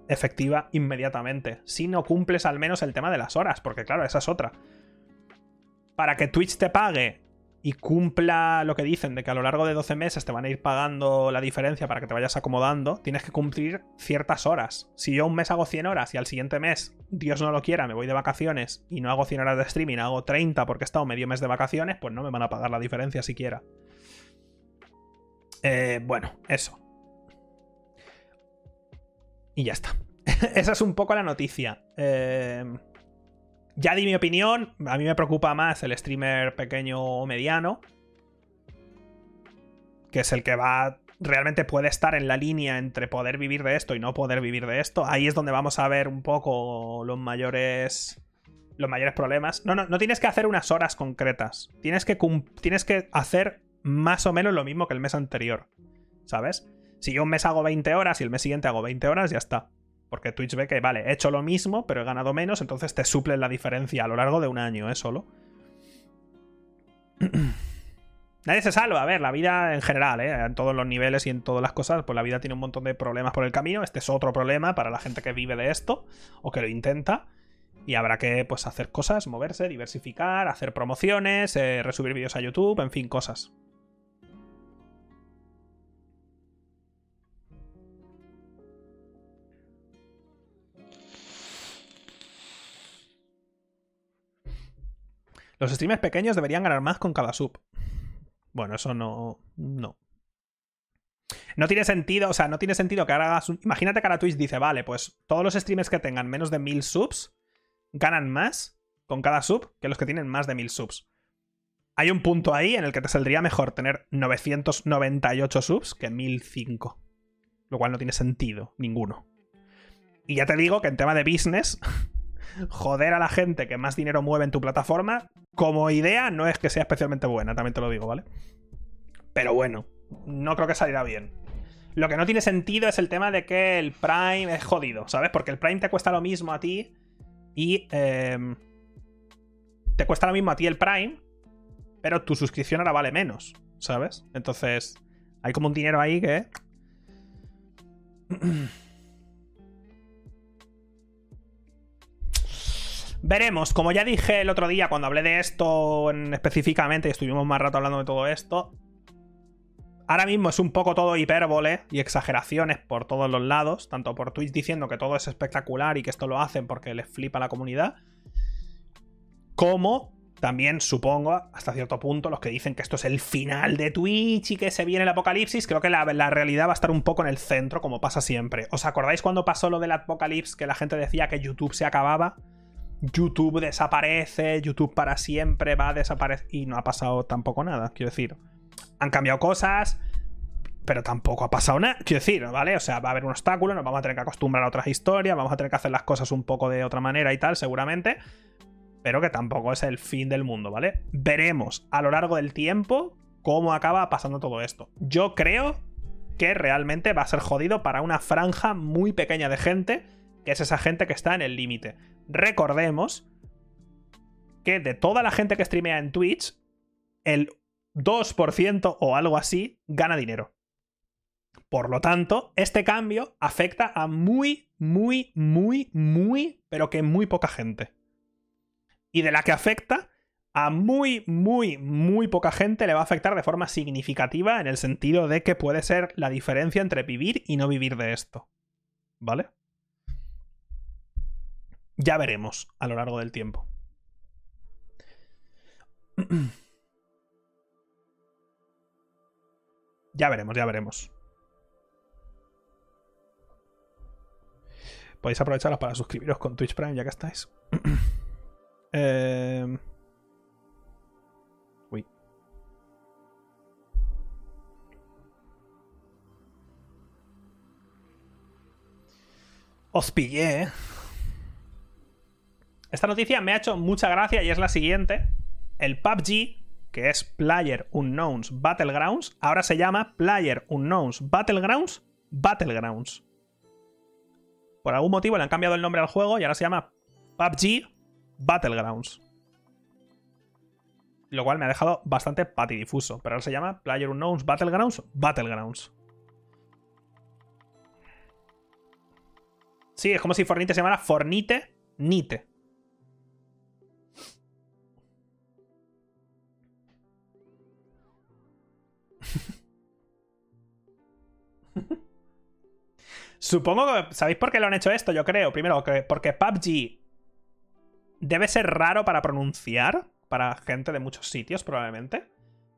efectiva inmediatamente. Si no cumples al menos el tema de las horas, porque claro, esa es otra. Para que Twitch te pague y cumpla lo que dicen de que a lo largo de 12 meses te van a ir pagando la diferencia para que te vayas acomodando, tienes que cumplir ciertas horas. Si yo un mes hago 100 horas y al siguiente mes, Dios no lo quiera, me voy de vacaciones y no hago 100 horas de streaming, hago 30 porque he estado medio mes de vacaciones, pues no me van a pagar la diferencia siquiera. Eh, bueno, eso. Y ya está. Esa es un poco la noticia. Eh, ya di mi opinión. A mí me preocupa más el streamer pequeño o mediano. Que es el que va. Realmente puede estar en la línea entre poder vivir de esto y no poder vivir de esto. Ahí es donde vamos a ver un poco los mayores. Los mayores problemas. No, no, no tienes que hacer unas horas concretas. Tienes que, tienes que hacer más o menos lo mismo que el mes anterior. ¿Sabes? Si yo un mes hago 20 horas y el mes siguiente hago 20 horas, ya está. Porque Twitch ve que, vale, he hecho lo mismo, pero he ganado menos, entonces te suple la diferencia a lo largo de un año, ¿eh? Solo. Nadie se salva. A ver, la vida en general, ¿eh? En todos los niveles y en todas las cosas, pues la vida tiene un montón de problemas por el camino. Este es otro problema para la gente que vive de esto o que lo intenta. Y habrá que, pues, hacer cosas, moverse, diversificar, hacer promociones, eh, resubir vídeos a YouTube, en fin, cosas. Los streamers pequeños deberían ganar más con cada sub. Bueno, eso no. No. No tiene sentido, o sea, no tiene sentido que ahora hagas un... Imagínate que ahora Twitch dice, vale, pues todos los streamers que tengan menos de 1000 subs ganan más con cada sub que los que tienen más de 1000 subs. Hay un punto ahí en el que te saldría mejor tener 998 subs que 1005. Lo cual no tiene sentido, ninguno. Y ya te digo que en tema de business, joder a la gente que más dinero mueve en tu plataforma, como idea no es que sea especialmente buena, también te lo digo, ¿vale? Pero bueno, no creo que salirá bien. Lo que no tiene sentido es el tema de que el Prime es jodido, ¿sabes? Porque el Prime te cuesta lo mismo a ti y... Em, te cuesta lo mismo a ti el Prime, pero tu suscripción ahora vale menos, ¿sabes? Entonces, hay como un dinero ahí que... Veremos, como ya dije el otro día cuando hablé de esto específicamente y estuvimos más rato hablando de todo esto, ahora mismo es un poco todo hipérbole y exageraciones por todos los lados, tanto por Twitch diciendo que todo es espectacular y que esto lo hacen porque les flipa la comunidad, como también supongo, hasta cierto punto, los que dicen que esto es el final de Twitch y que se viene el apocalipsis, creo que la, realidad va a estar un poco en el centro, como pasa siempre. ¿Os acordáis cuando pasó lo del apocalipsis que la gente decía que YouTube se acababa? YouTube desaparece, YouTube para siempre va a desaparecer. Y no ha pasado tampoco nada, quiero decir. Han cambiado cosas, pero tampoco ha pasado nada. Quiero decir, ¿vale? O sea, va a haber un obstáculo, nos vamos a tener que acostumbrar a otras historias, vamos a tener que hacer las cosas un poco de otra manera y tal, seguramente pero que tampoco es el fin del mundo, ¿vale? Veremos a lo largo del tiempo cómo acaba pasando todo esto. Yo creo que realmente va a ser jodido para una franja muy pequeña de gente, que es esa gente que está en el límite. Recordemos que de toda la gente que streamea en Twitch, el 2% o algo así gana dinero. Por lo tanto, este cambio afecta a muy, muy, muy, muy, pero que muy poca gente y de la que afecta a muy, muy, muy poca gente le va a afectar de forma significativa en el sentido de que puede ser la diferencia entre vivir y no vivir de esto. ¿Vale? Ya veremos a lo largo del tiempo. Ya veremos, ya veremos. Podéis aprovecharlas para suscribiros con Twitch Prime ya que estáis. Eh... Uy. Os pillé. ¿eh? Esta noticia me ha hecho mucha gracia y es la siguiente. El PUBG, que es Player Unknowns Battlegrounds, ahora se llama Player Unknowns Battlegrounds Battlegrounds. Por algún motivo le han cambiado el nombre al juego y ahora se llama PUBG Battlegrounds. Lo cual me ha dejado bastante patidifuso. Pero ahora se llama Player Unknowns Battlegrounds Battlegrounds. Sí, es como si Fornite se llamara Fornite Nite. Supongo que. ¿Sabéis por qué lo han hecho esto? Yo creo. Primero, que porque PUBG debe ser raro para pronunciar, para gente de muchos sitios probablemente.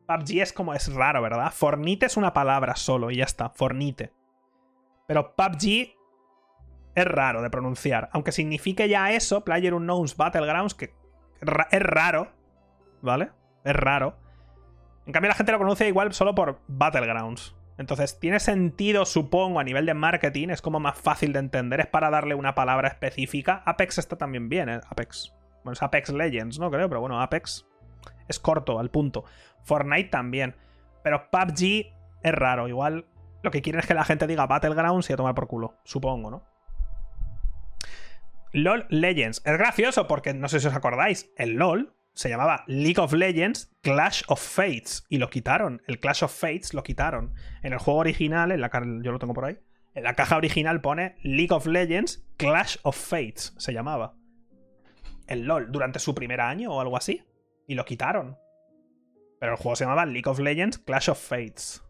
PUBG es como es raro, ¿verdad? Fornite es una palabra solo y ya está, Fornite. Pero PUBG es raro de pronunciar. Aunque signifique ya eso, Player Unknowns Battlegrounds, que es raro, ¿vale? Es raro. En cambio la gente lo pronuncia igual solo por Battlegrounds. Entonces, tiene sentido, supongo, a nivel de marketing, es como más fácil de entender, es para darle una palabra específica. Apex está también bien, ¿eh? Apex. Bueno, es Apex Legends, ¿no? Creo, pero bueno, Apex es corto, al punto. Fortnite también. Pero PUBG es raro, igual lo que quieren es que la gente diga Battlegrounds y a tomar por culo, supongo, ¿no? LOL Legends. Es gracioso porque no sé si os acordáis, el LOL se llamaba League of Legends Clash of Fates y lo quitaron. El Clash of Fates lo quitaron. En el juego original, en la yo lo tengo por ahí, en la caja original pone League of Legends Clash of Fates, se llamaba. El LOL, durante su primer año o algo así. Y lo quitaron. Pero el juego se llamaba League of Legends Clash of Fates.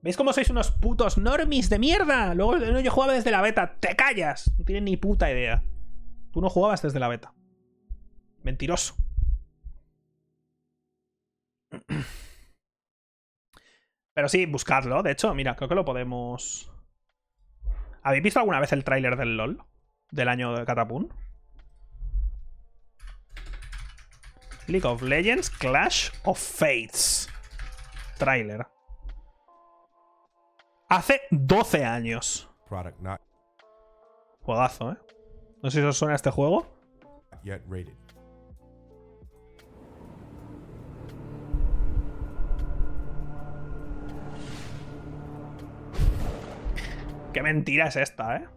¿Veis cómo sois unos putos normis de mierda? Luego yo jugaba desde la beta. ¡Te callas! No tienes ni puta idea. Tú no jugabas desde la beta. Mentiroso. Pero sí, buscadlo. De hecho, mira, creo que lo podemos. ¿Habéis visto alguna vez el tráiler del LOL? Del año de Catapún. League of Legends Clash of Fates. Tráiler. Hace 12 años. Juegazo, ¿eh? No sé si os suena este juego. Qué mentira es esta, ¿eh?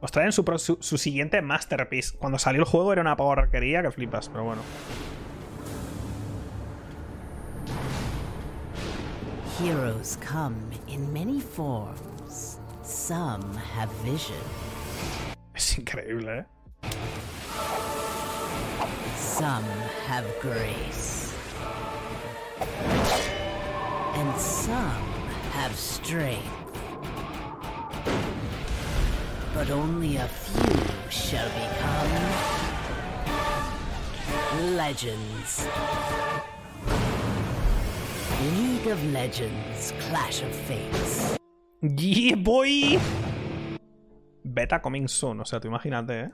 Os traen su, su, siguiente masterpiece. Cuando salió el juego era una porquería que flipas, pero bueno. Heroes come in many forms. Some have vision. Es increíble, ¿eh? Some have grace. And some have strength. But only a few shall become legends. League of Legends Clash of Fates. Yeah, boy. Beta coming soon, o sea, tú imagínate, ¿eh?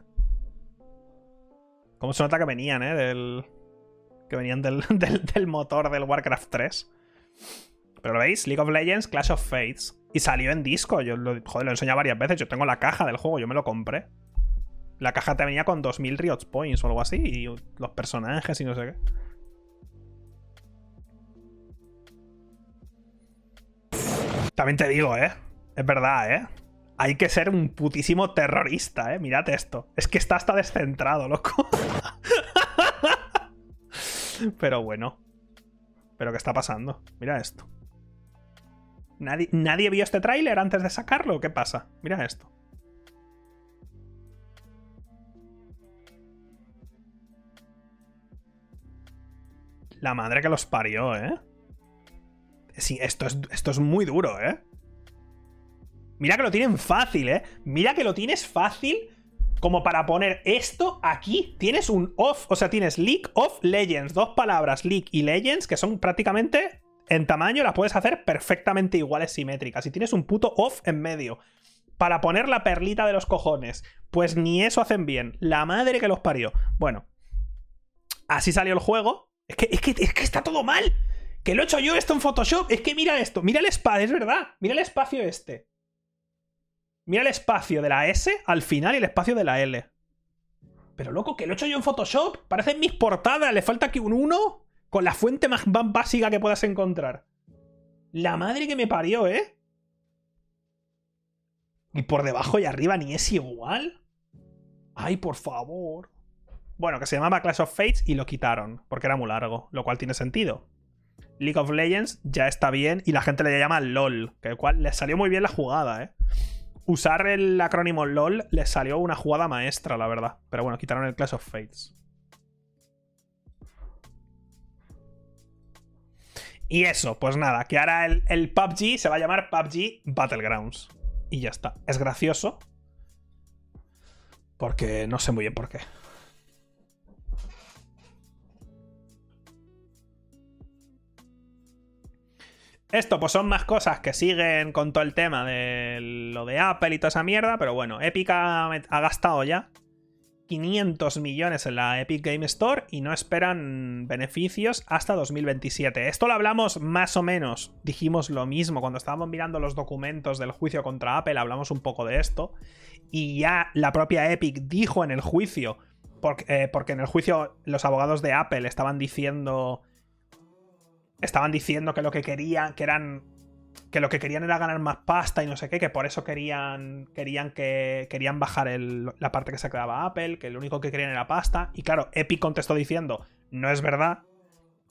¿Cómo se nota que venían, eh? Del. Que venían del, del, del motor del Warcraft 3. Pero lo veis, League of Legends, Clash of Fates. Y salió en disco. Yo lo, joder, lo varias veces. Yo tengo la caja del juego, yo me lo compré. La caja te venía con 2000 Riot Points o algo así. Y los personajes y no sé qué. También te digo, ¿eh? Es verdad, ¿eh? Hay que ser un putísimo terrorista, ¿eh? Mirad esto. Es que está hasta descentrado, loco. Pero bueno. ¿Pero qué está pasando? Mira esto. ¿Nadie, ¿Nadie vio este tráiler antes de sacarlo? ¿Qué pasa? Mira esto. La madre que los parió, ¿eh? Sí, esto es, esto es muy duro, ¿eh? Mira que lo tienen fácil, ¿eh? Mira que lo tienes fácil como para poner esto aquí. Tienes un off, o sea, tienes League of Legends. Dos palabras, League y Legends, que son prácticamente en tamaño, las puedes hacer perfectamente iguales, simétricas. Y tienes un puto off en medio. Para poner la perlita de los cojones. Pues ni eso hacen bien. La madre que los parió. Bueno. Así salió el juego. Es que, es que, es que está todo mal. Que lo he hecho yo esto en Photoshop. Es que mira esto. Mira el espacio, es verdad. Mira el espacio este. Mira el espacio de la S al final y el espacio de la L. Pero loco, que lo he hecho yo en Photoshop. Parecen mis portadas. Le falta aquí un 1 con la fuente más básica que puedas encontrar. La madre que me parió, ¿eh? Y por debajo y arriba ni es igual. Ay, por favor. Bueno, que se llamaba Clash of Fates y lo quitaron, porque era muy largo, lo cual tiene sentido. League of Legends ya está bien y la gente le llama LOL, que el cual le salió muy bien la jugada, ¿eh? Usar el acrónimo LOL les salió una jugada maestra, la verdad. Pero bueno, quitaron el Clash of Fates. Y eso, pues nada, que ahora el, PUBG se va a llamar PUBG Battlegrounds. Y ya está. Es gracioso. Porque no sé muy bien por qué. Esto, pues son más cosas que siguen con todo el tema de lo de Apple y toda esa mierda, pero bueno, Epic ha, gastado ya 500 millones en la Epic Game Store y no esperan beneficios hasta 2027. Esto lo hablamos más o menos, dijimos lo mismo. Cuando estábamos mirando los documentos del juicio contra Apple, hablamos un poco de esto, y ya la propia Epic dijo en el juicio, porque, eh, porque en el juicio los abogados de Apple estaban diciendo estaban diciendo que lo que querían, que eran que lo que querían era ganar más pasta y no sé qué, que por eso querían querían que querían bajar la parte que se quedaba Apple, que lo único que querían era pasta y claro, Epic contestó diciendo, "No es verdad."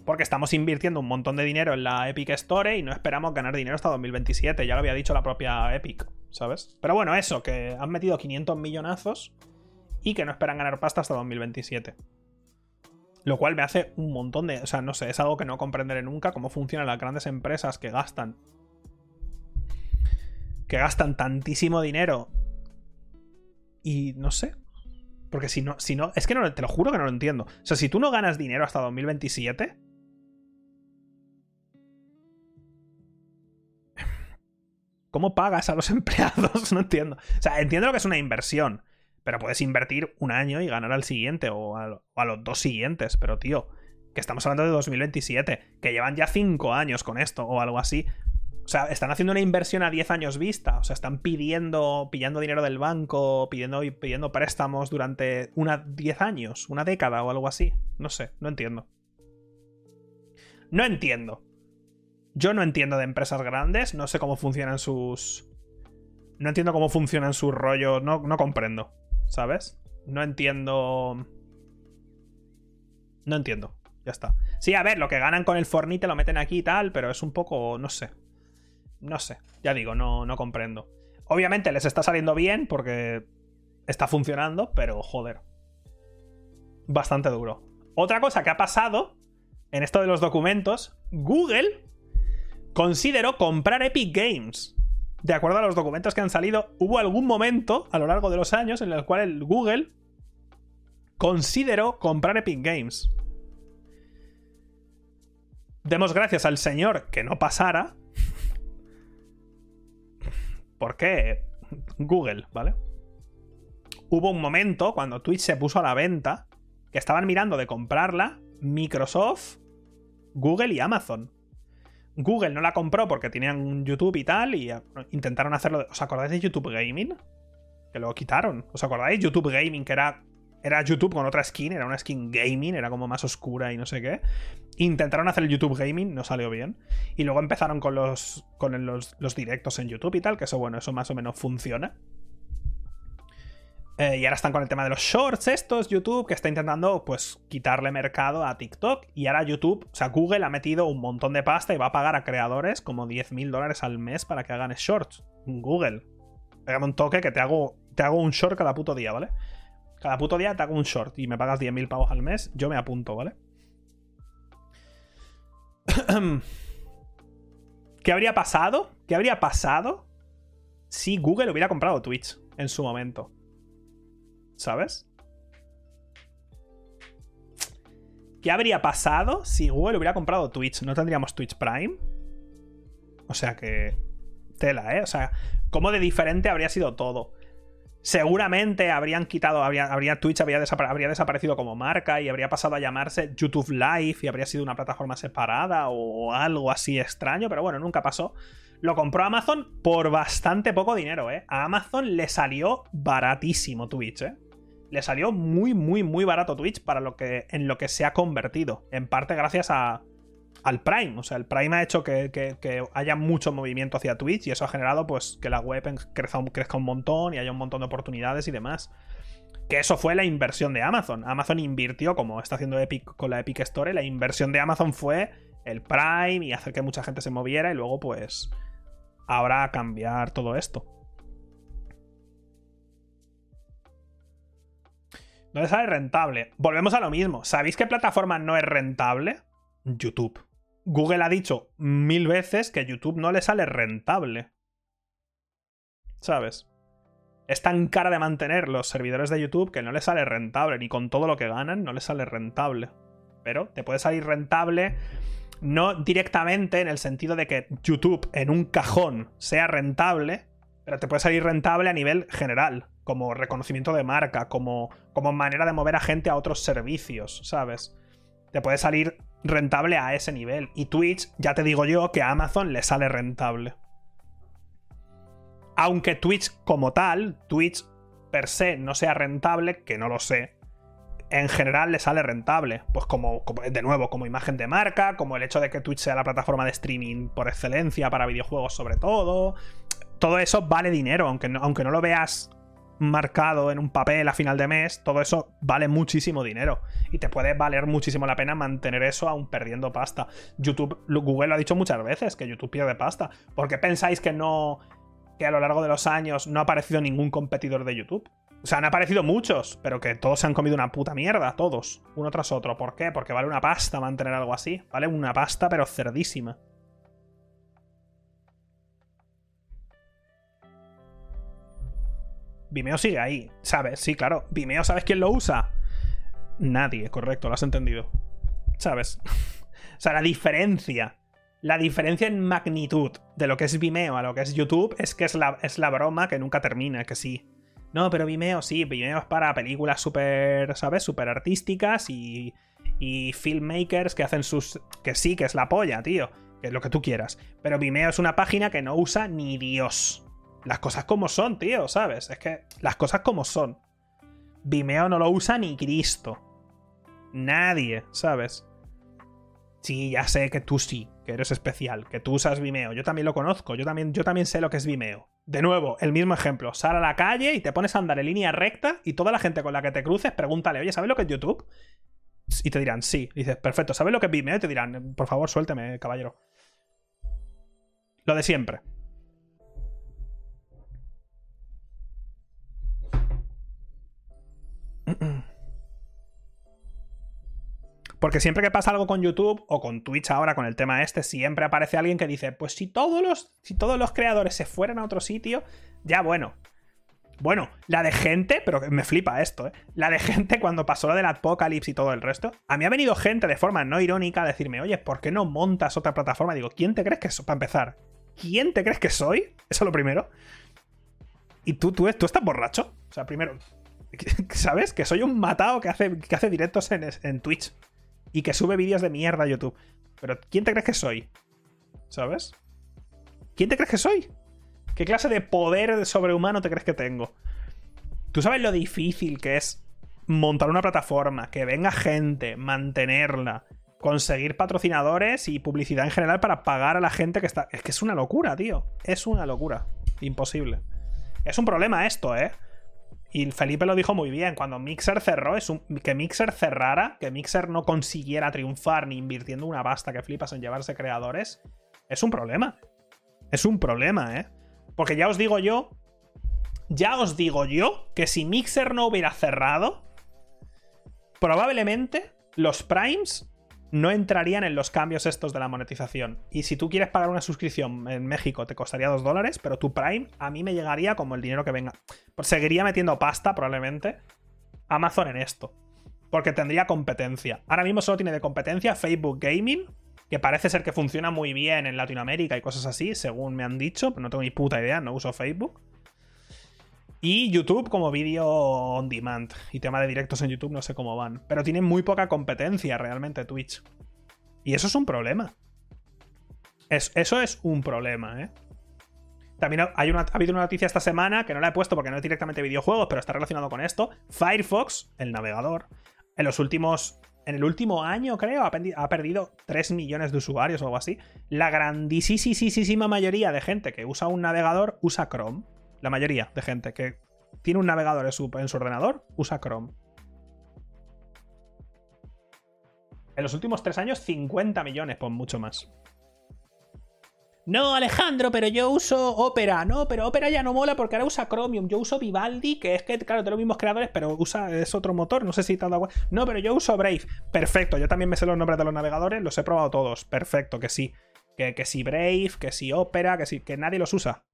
Porque estamos invirtiendo un montón de dinero en la Epic Store y no esperamos ganar dinero hasta 2027. Ya lo había dicho la propia Epic, ¿sabes? Pero bueno, eso, que han metido 500 millonazos y que no esperan ganar pasta hasta 2027. Lo cual me hace un montón de. O sea, no sé, es algo que no comprenderé nunca cómo funcionan las grandes empresas que gastan. Que gastan tantísimo dinero. Y no sé. Porque si no. Si no es que no, te lo juro que no lo entiendo. O sea, si tú no ganas dinero hasta 2027. ¿Cómo pagas a los empleados? No entiendo. O sea, entiendo lo que es una inversión. Pero puedes invertir un año y ganar al siguiente o a, o a, los dos siguientes. Pero, tío, que estamos hablando de 2027, que llevan ya cinco años con esto o algo así. O sea, están haciendo una inversión a 10 años vista. O sea, están pidiendo, pillando dinero del banco, pidiendo, pidiendo préstamos durante una 10 años, una década o algo así. No sé, no entiendo. No entiendo. Yo no entiendo de empresas grandes, no sé cómo funcionan sus... No entiendo cómo funcionan sus rollos, no, no comprendo. ¿Sabes? No entiendo. No entiendo. Ya está. Sí, a ver, lo que ganan con el Fornite lo meten aquí y tal, pero es un poco. No sé. No sé. Ya digo, no, no comprendo. Obviamente les está saliendo bien porque está funcionando, pero joder. Bastante duro. Otra cosa que ha pasado en esto de los documentos, Google consideró comprar Epic Games. De acuerdo a los documentos que han salido, hubo algún momento a lo largo de los años en el cual el Google consideró comprar Epic Games. Demos gracias al señor que no pasara. ¿Por qué? Google, ¿vale? Hubo un momento cuando Twitch se puso a la venta que estaban mirando de comprarla Microsoft, Google y Amazon. Google no la compró porque tenían YouTube y tal, y intentaron hacerlo. ¿Os acordáis de YouTube Gaming? Que lo quitaron. ¿Os acordáis? YouTube Gaming, que era, era YouTube con otra skin, era una skin gaming, era como más oscura y no sé qué. Intentaron hacer el YouTube Gaming, no salió bien. Y luego empezaron con los, con los, los directos en YouTube y tal, que eso, bueno, eso más o menos funciona. Eh, y ahora están con el tema de los shorts estos, YouTube, que está intentando pues quitarle mercado a TikTok. Y ahora YouTube, o sea, Google ha metido un montón de pasta y va a pagar a creadores como 10 mil dólares al mes para que hagan shorts. Google. Pégame un toque que te hago, te hago un short cada puto día, ¿vale? Cada puto día te hago un short y me pagas 10 mil pavos al mes, yo me apunto, ¿vale? ¿Qué habría pasado? ¿Qué habría pasado si Google hubiera comprado Twitch en su momento? ¿Sabes? ¿Qué habría pasado si Google hubiera comprado Twitch? ¿No tendríamos Twitch Prime? O sea que. Tela, ¿eh? O sea, ¿cómo de diferente habría sido todo? Seguramente habrían quitado, habría, Twitch habría, desaparecido como marca y habría pasado a llamarse YouTube Live y habría sido una plataforma separada o algo así extraño, pero bueno, nunca pasó. Lo compró Amazon por bastante poco dinero, ¿eh? A Amazon le salió baratísimo Twitch, ¿eh? le salió muy, muy, muy barato Twitch para lo que, en lo que se ha convertido. En parte gracias a, al Prime. O sea, el Prime ha hecho que, haya mucho movimiento hacia Twitch y eso ha generado pues que la web crezca, un montón y haya un montón de oportunidades y demás. Que eso fue la inversión de Amazon. Amazon invirtió, como está haciendo Epic con la Epic Store, la inversión de Amazon fue el Prime y hacer que mucha gente se moviera y luego pues ahora cambiar todo esto. Le sale rentable. Volvemos a lo mismo. ¿Sabéis qué plataforma no es rentable? YouTube. Google ha dicho mil veces que YouTube no le sale rentable. ¿Sabes? Es tan cara de mantener los servidores de YouTube que no le sale rentable. Ni con todo lo que ganan, no le sale rentable. Pero te puede salir rentable no directamente en el sentido de que YouTube en un cajón sea rentable, pero te puede salir rentable a nivel general como reconocimiento de marca, como, como manera de mover a gente a otros servicios, ¿sabes? Te puede salir rentable a ese nivel. Y Twitch, ya te digo yo que a Amazon le sale rentable. Aunque Twitch como tal, Twitch per se no sea rentable, que no lo sé, en general le sale rentable. Pues como, de nuevo, como imagen de marca, como el hecho de que Twitch sea la plataforma de streaming por excelencia para videojuegos sobre todo. Todo eso vale dinero, aunque aunque no lo veas marcado en un papel a final de mes, todo eso vale muchísimo dinero. Y te puede valer muchísimo la pena mantener eso aún perdiendo pasta. YouTube, Google lo ha dicho muchas veces, que YouTube pierde pasta. ¿Por qué pensáis que no. que a lo largo de los años no ha aparecido ningún competidor de YouTube? O sea, han aparecido muchos, pero que todos se han comido una puta mierda, todos, uno tras otro. ¿Por qué? Porque vale una pasta mantener algo así. Vale una pasta, pero cerdísima. Vimeo sigue ahí, ¿sabes? Sí, claro. Vimeo, ¿sabes quién lo usa? Nadie, correcto, lo has entendido. ¿Sabes? o sea, la diferencia. La diferencia en magnitud de lo que es Vimeo a lo que es YouTube es que es la, es la broma que nunca termina, que sí. No, pero Vimeo sí, Vimeo es para películas súper, ¿sabes? Súper artísticas y, y filmmakers que hacen sus... Que sí, que es la polla, tío. Que es lo que tú quieras. Pero Vimeo es una página que no usa ni Dios las cosas como son, tío, ¿sabes? Es que las cosas como son. Vimeo no lo usa ni Cristo. Nadie, ¿sabes? Sí, ya sé que tú sí, que eres especial, que tú usas Vimeo. Yo también lo conozco, yo también, yo también sé lo que es Vimeo. De nuevo, el mismo ejemplo. Sal a la calle y te pones a andar en línea recta y toda la gente con la que te cruces, pregúntale, oye, ¿sabes lo que es YouTube? Y te dirán, sí. dices, perfecto, ¿sabes lo que es Vimeo? Y te dirán, por favor, suélteme, caballero. Lo de siempre. Porque siempre que pasa algo con YouTube o con Twitch ahora con el tema este, siempre aparece alguien que dice, pues si todos los, si todos los creadores se fueran a otro sitio, ya bueno. Bueno, la de gente, pero me flipa esto, ¿eh? La de gente cuando pasó lo del Apocalypse y todo el resto. A mí ha venido gente de forma no irónica a decirme, oye, ¿por qué no montas otra plataforma? Digo, ¿quién te crees que soy? Para empezar, ¿quién te crees que soy? Eso es lo primero. ¿Y tú, tú, tú estás borracho? O sea, primero, ¿sabes? Que soy un matado que hace, que hace directos en, en Twitch y que sube vídeos de mierda a YouTube. Pero ¿quién te crees que soy? ¿Sabes? ¿Quién te crees que soy? ¿Qué clase de poder sobrehumano te crees que tengo? ¿Tú sabes lo difícil que es montar una plataforma, que venga gente, mantenerla, conseguir patrocinadores y publicidad en general para pagar a la gente que está... Es que es una locura, tío. Es una locura. Imposible. Es un problema esto, ¿eh? Y Felipe lo dijo muy bien, cuando Mixer cerró, es que Mixer cerrara, que Mixer no consiguiera triunfar ni invirtiendo una pasta que flipas en llevarse creadores, es un problema. Es un problema, ¿eh? Porque ya os digo yo, ya os digo yo que si Mixer no hubiera cerrado, probablemente los primes no entrarían en los cambios estos de la monetización. Y si tú quieres pagar una suscripción en México te costaría 2 dólares, pero tu Prime a mí me llegaría como el dinero que venga. Pues seguiría metiendo pasta probablemente Amazon en esto. Porque tendría competencia. Ahora mismo solo tiene de competencia Facebook Gaming, que parece ser que funciona muy bien en Latinoamérica y cosas así, según me han dicho, pero no tengo ni puta idea, no uso Facebook. Y YouTube como vídeo on demand. Y tema de directos en YouTube no sé cómo van. Pero tiene muy poca competencia realmente Twitch. Y eso es un problema. eso es un problema, ¿eh? También hay una, ha habido una noticia esta semana que no la he puesto porque no es directamente videojuegos, pero está relacionado con esto. Firefox, el navegador, en los últimos. En el último año, creo, ha, ha perdido 3 millones de usuarios o algo así. La grandísima mayoría de gente que usa un navegador usa Chrome. La mayoría de gente que tiene un navegador en su, ordenador usa Chrome. En los últimos tres años, 50 millones, por mucho más. No, Alejandro, pero yo uso Opera. No, pero Opera ya no mola porque ahora usa Chromium. Yo uso Vivaldi, que es que, claro, de los mismos creadores, pero usa, es otro motor. No sé si te has dado No, pero yo uso Brave. Perfecto, yo también me sé los nombres de los navegadores, los he probado todos. Perfecto, que sí. Que, que si Brave, que si Opera, que si, que nadie los usa.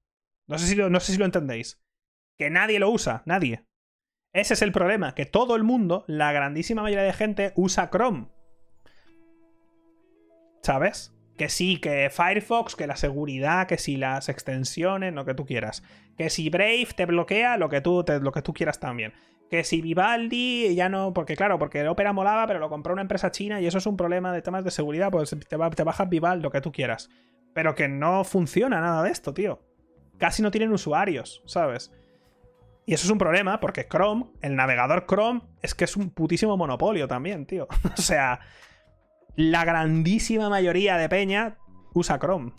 No sé, si lo, no sé si lo entendéis. Que nadie lo usa, nadie. Ese es el problema, que todo el mundo, la grandísima mayoría de gente, usa Chrome. ¿Sabes? Que sí, que Firefox, que la seguridad, que si las extensiones, lo que tú quieras. Que si Brave te bloquea, lo que tú, lo que tú quieras también. Que si Vivaldi ya no. Porque claro, porque el Opera molaba, pero lo compró una empresa china y eso es un problema de temas de seguridad. Pues te, te bajas Vivaldi, lo que tú quieras. Pero que no funciona nada de esto, tío casi no tienen usuarios, ¿sabes? Y eso es un problema porque Chrome, el navegador Chrome, es que es un putísimo monopolio también, tío. o sea, la grandísima mayoría de peña usa Chrome.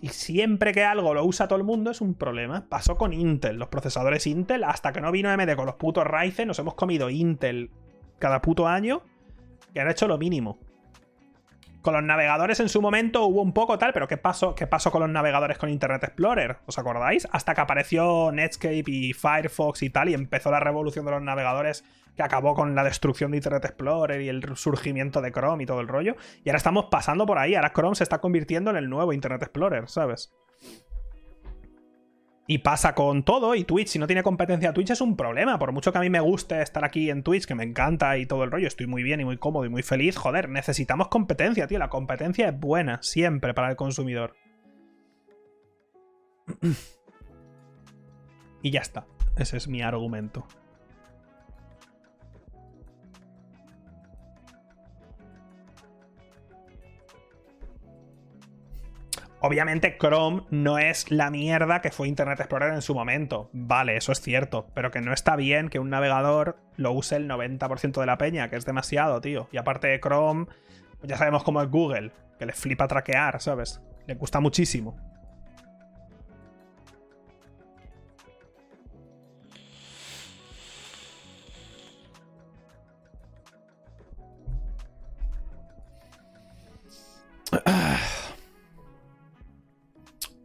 Y siempre que algo lo usa todo el mundo es un problema. Pasó con Intel, los procesadores Intel, hasta que no vino AMD con los putos Ryzen, nos hemos comido Intel cada puto año, que han hecho lo mínimo. Con los navegadores en su momento hubo un poco tal, pero ¿qué pasó, ¿qué pasó con los navegadores con Internet Explorer? ¿Os acordáis? Hasta que apareció Netscape y Firefox y tal, y empezó la revolución de los navegadores que acabó con la destrucción de Internet Explorer y el surgimiento de Chrome y todo el rollo. Y ahora estamos pasando por ahí, ahora Chrome se está convirtiendo en el nuevo Internet Explorer, ¿sabes? Y pasa con todo, y Twitch, si no tiene competencia Twitch es un problema. Por mucho que a mí me guste estar aquí en Twitch, que me encanta y todo el rollo, estoy muy bien y muy cómodo y muy feliz, joder, necesitamos competencia, tío. La competencia es buena, siempre para el consumidor. y ya está. Ese es mi argumento. Obviamente Chrome no es la mierda que fue Internet Explorer en su momento. Vale, eso es cierto. Pero que no está bien que un navegador lo use el 90% de la peña, que es demasiado, tío. Y aparte de Chrome, ya sabemos cómo es Google, que le flipa traquear, ¿sabes? Le gusta muchísimo.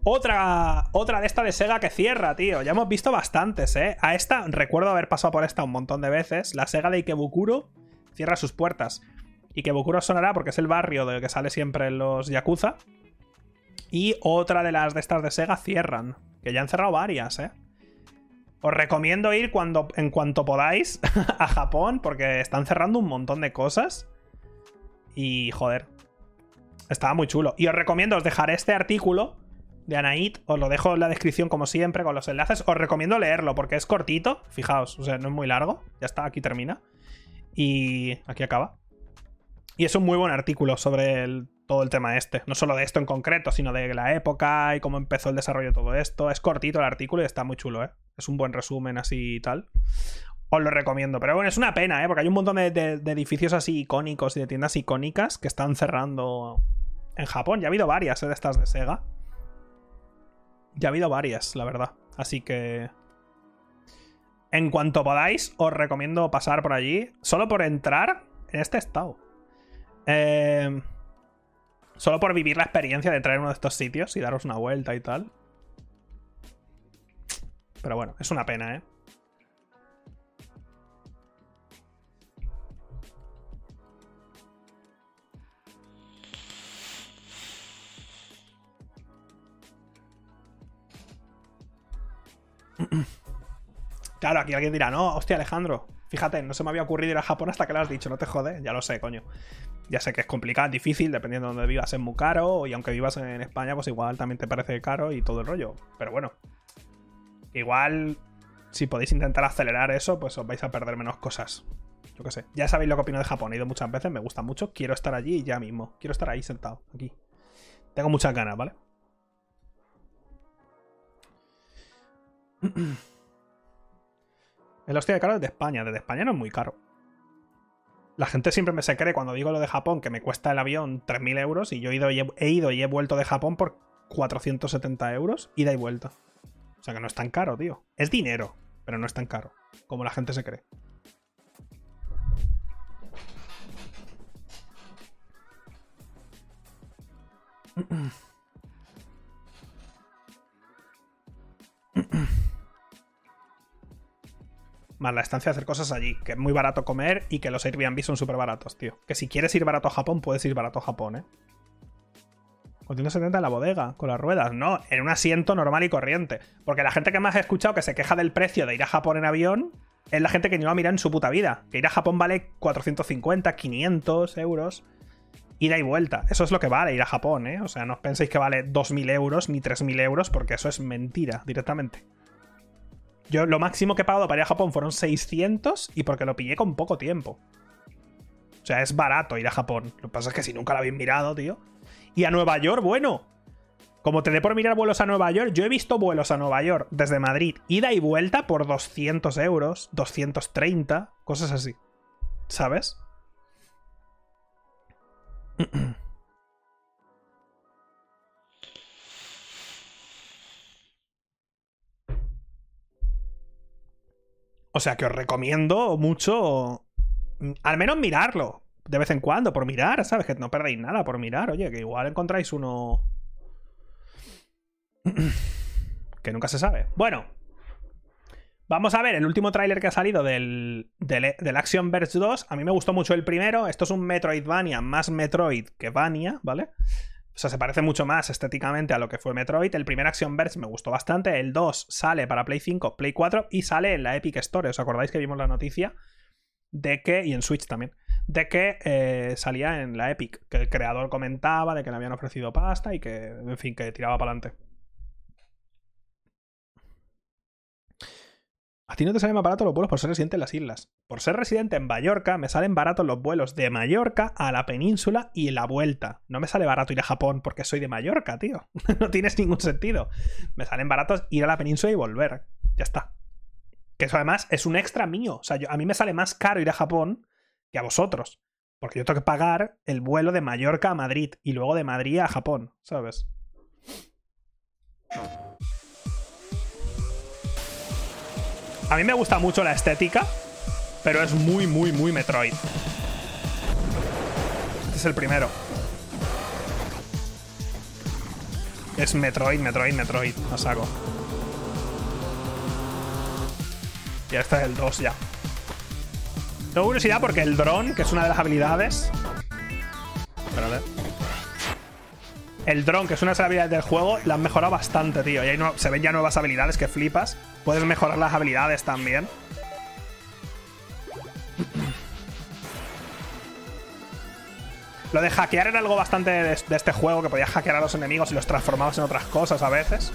Otra, otra de esta de Sega que cierra, tío. Ya hemos visto bastantes, ¿eh? A esta, recuerdo haber pasado por esta un montón de veces. La Sega de Ikebukuro cierra sus puertas. Bokuro sonará porque es el barrio del que sale siempre los Yakuza. Y otra de las de estas de Sega cierran. Que ya han cerrado varias, ¿eh? Os recomiendo ir cuando, en cuanto podáis a Japón porque están cerrando un montón de cosas. Y joder, estaba muy chulo. Y os recomiendo, os dejaré este artículo de Anait, os lo dejo en la descripción como siempre con los enlaces. Os recomiendo leerlo porque es cortito, fijaos, o sea, no es muy largo. Ya está, aquí termina. Y aquí acaba. Y es un muy buen artículo sobre todo el tema este. No solo de esto en concreto, sino de la época y cómo empezó el desarrollo de todo esto. Es cortito el artículo y está muy chulo, ¿eh? Es un buen resumen así y tal. Os lo recomiendo. Pero bueno, es una pena, ¿eh? Porque hay un montón de, de edificios así icónicos y de tiendas icónicas que están cerrando en Japón. Ya ha habido varias ¿eh? de estas de Sega. Ya ha habido varias, la verdad. Así que... En cuanto podáis, os recomiendo pasar por allí. Solo por entrar en este estado. Eh, solo por vivir la experiencia de entrar en uno de estos sitios y daros una vuelta y tal. Pero bueno, es una pena, ¿eh? Claro, aquí alguien dirá, no, hostia, Alejandro, fíjate, no se me había ocurrido ir a Japón hasta que lo has dicho, no te jode, ya lo sé, coño. Ya sé que es complicado, difícil, dependiendo de donde vivas, es muy caro, y aunque vivas en España, pues igual también te parece caro y todo el rollo. Pero bueno, igual, si podéis intentar acelerar eso, pues os vais a perder menos cosas. Yo qué sé. Ya sabéis lo que opino de Japón, he ido muchas veces, me gusta mucho, quiero estar allí ya mismo. Quiero estar ahí sentado, aquí. Tengo muchas ganas, ¿vale? El hostia de caro es de España. Desde España no es muy caro. La gente siempre me se cree cuando digo lo de Japón que me cuesta el avión 3.000 euros y yo he ido, y he, he ido y he vuelto de Japón por 470 euros, ida y vuelta. O sea que no es tan caro, tío. Es dinero, pero no es tan caro como la gente se cree. Más la estancia hacer cosas allí, que es muy barato comer y que los Airbnb son súper baratos, tío. Que si quieres ir barato a Japón, puedes ir barato a Japón, ¿eh? Con 170 en la bodega, con las ruedas. No, en un asiento normal y corriente. Porque la gente que más he escuchado que se queja del precio de ir a Japón en avión es la gente que no lo mira en su puta vida. Que ir a Japón vale 450, 500 euros. Ida y vuelta. Eso es lo que vale ir a Japón, ¿eh? O sea, no os penséis que vale 2.000 euros ni 3.000 euros porque eso es mentira directamente. Yo lo máximo que he pagado para ir a Japón fueron 600 y porque lo pillé con poco tiempo. O sea, es barato ir a Japón. Lo que pasa es que si nunca lo habéis mirado, tío. Y a Nueva York, bueno. Como te dé por mirar vuelos a Nueva York, yo he visto vuelos a Nueva York desde Madrid, ida y vuelta por 200 euros, 230, cosas así. ¿Sabes? O sea que os recomiendo mucho. Al menos mirarlo. De vez en cuando, por mirar, ¿sabes? Que no perdéis nada por mirar. Oye, que igual encontráis uno. que nunca se sabe. Bueno. Vamos a ver el último tráiler que ha salido del, del, del Action Verge 2. A mí me gustó mucho el primero. Esto es un Metroidvania más Metroid que Vania, ¿vale? O sea, se parece mucho más estéticamente a lo que fue Metroid. El primer Action Verge me gustó bastante. El 2 sale para Play 5, Play 4 y sale en la Epic Store. ¿Os acordáis que vimos la noticia? De que, y en Switch también, de que eh, salía en la Epic. Que el creador comentaba de que le habían ofrecido pasta y que, en fin, que tiraba para adelante. A ti no te salen más baratos los vuelos por ser residente en las islas. Por ser residente en Mallorca, me salen baratos los vuelos de Mallorca a la península y la vuelta. No me sale barato ir a Japón porque soy de Mallorca, tío. no tienes ningún sentido. Me salen baratos ir a la península y volver. Ya está. Que eso además es un extra mío. O sea, a mí me sale más caro ir a Japón que a vosotros. Porque yo tengo que pagar el vuelo de Mallorca a Madrid y luego de Madrid a Japón, ¿sabes? A mí me gusta mucho la estética, pero es muy, muy, muy Metroid. Este es el primero. Es Metroid, Metroid, Metroid. A saco. Y este es el 2 ya. Tengo curiosidad porque el dron, que es una de las habilidades. Espérate. El dron, que es una de las habilidades del juego, la han mejorado bastante, tío. Y ahí no, se ven ya nuevas habilidades que flipas. Puedes mejorar las habilidades también. Lo de hackear era algo bastante de, este juego, que podías hackear a los enemigos y los transformabas en otras cosas a veces.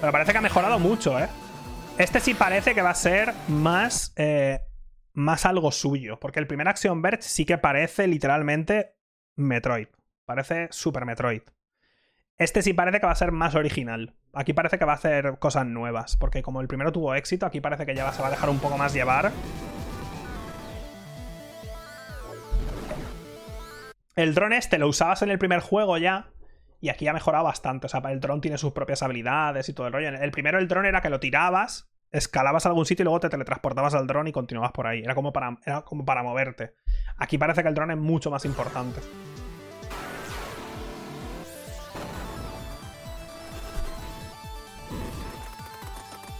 Pero parece que ha mejorado mucho, ¿eh? Este sí parece que va a ser más, eh, más algo suyo. Porque el primer Action Verge sí que parece literalmente Metroid. Parece Super Metroid. Este sí parece que va a ser más original. Aquí parece que va a hacer cosas nuevas. Porque como el primero tuvo éxito, aquí parece que ya se va a dejar un poco más llevar. El dron este lo usabas en el primer juego ya. Y aquí ha mejorado bastante. O sea, el dron tiene sus propias habilidades y todo el rollo. El primero, el dron era que lo tirabas, escalabas a algún sitio y luego te teletransportabas al dron y continuabas por ahí. Era como para, era como para moverte. Aquí parece que el dron es mucho más importante.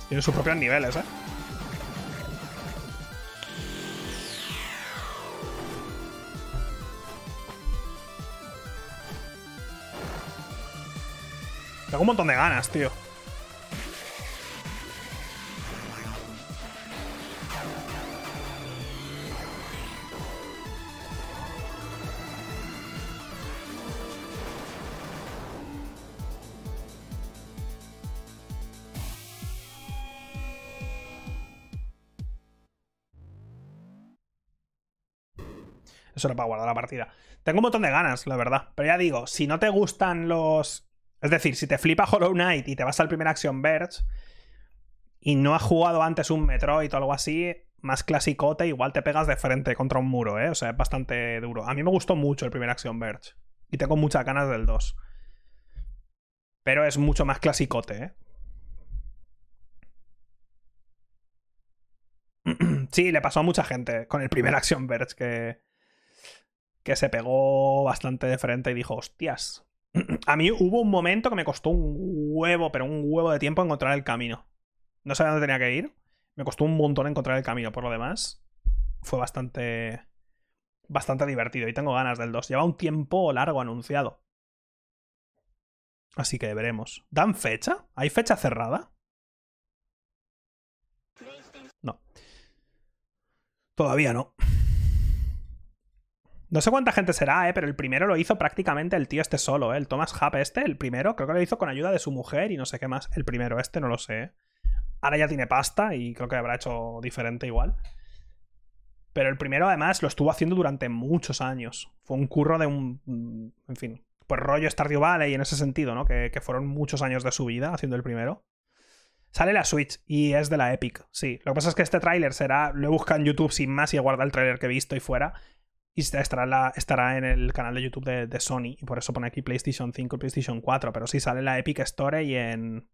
Tiene sus propios niveles, ¿eh? Tengo un montón de ganas, tío. Eso era para guardar la partida. Tengo un montón de ganas, la verdad. Pero ya digo, si no te gustan los es decir, si te flipa Hollow Knight y te vas al primer Action Verge y no has jugado antes un Metroid o algo así, más clasicote, igual te pegas de frente contra un muro, ¿eh? O sea, es bastante duro. A mí me gustó mucho el primer Action Verge. Y tengo muchas ganas del 2. Pero es mucho más clasicote, ¿eh? sí, le pasó a mucha gente con el primer Action Verge que, que se pegó bastante de frente y dijo, hostias, a mí hubo un momento que me costó un huevo, pero un huevo de tiempo encontrar el camino. No sabía dónde tenía que ir. Me costó un montón encontrar el camino. Por lo demás, fue bastante. Bastante divertido. Y tengo ganas del 2. Lleva un tiempo largo anunciado. Así que veremos. ¿Dan fecha? ¿Hay fecha cerrada? No. Todavía no. No sé cuánta gente será, ¿eh? pero el primero lo hizo prácticamente el tío este solo, ¿eh? el Thomas Hub este, el primero, creo que lo hizo con ayuda de su mujer y no sé qué más. El primero, este no lo sé. ¿eh? Ahora ya tiene pasta y creo que habrá hecho diferente igual. Pero el primero además lo estuvo haciendo durante muchos años. Fue un curro de un... En fin, pues rollo Stardew Valley en ese sentido, ¿no? Que, que fueron muchos años de su vida haciendo el primero. Sale la Switch y es de la Epic, sí. Lo que pasa es que este tráiler será... Lo he buscado en YouTube sin más y he guardado el tráiler que he visto y fuera. Y estará, estará en el canal de YouTube de, Sony. Y por eso pone aquí PlayStation 5 y PlayStation 4. Pero sí sale en la Epic Store y en.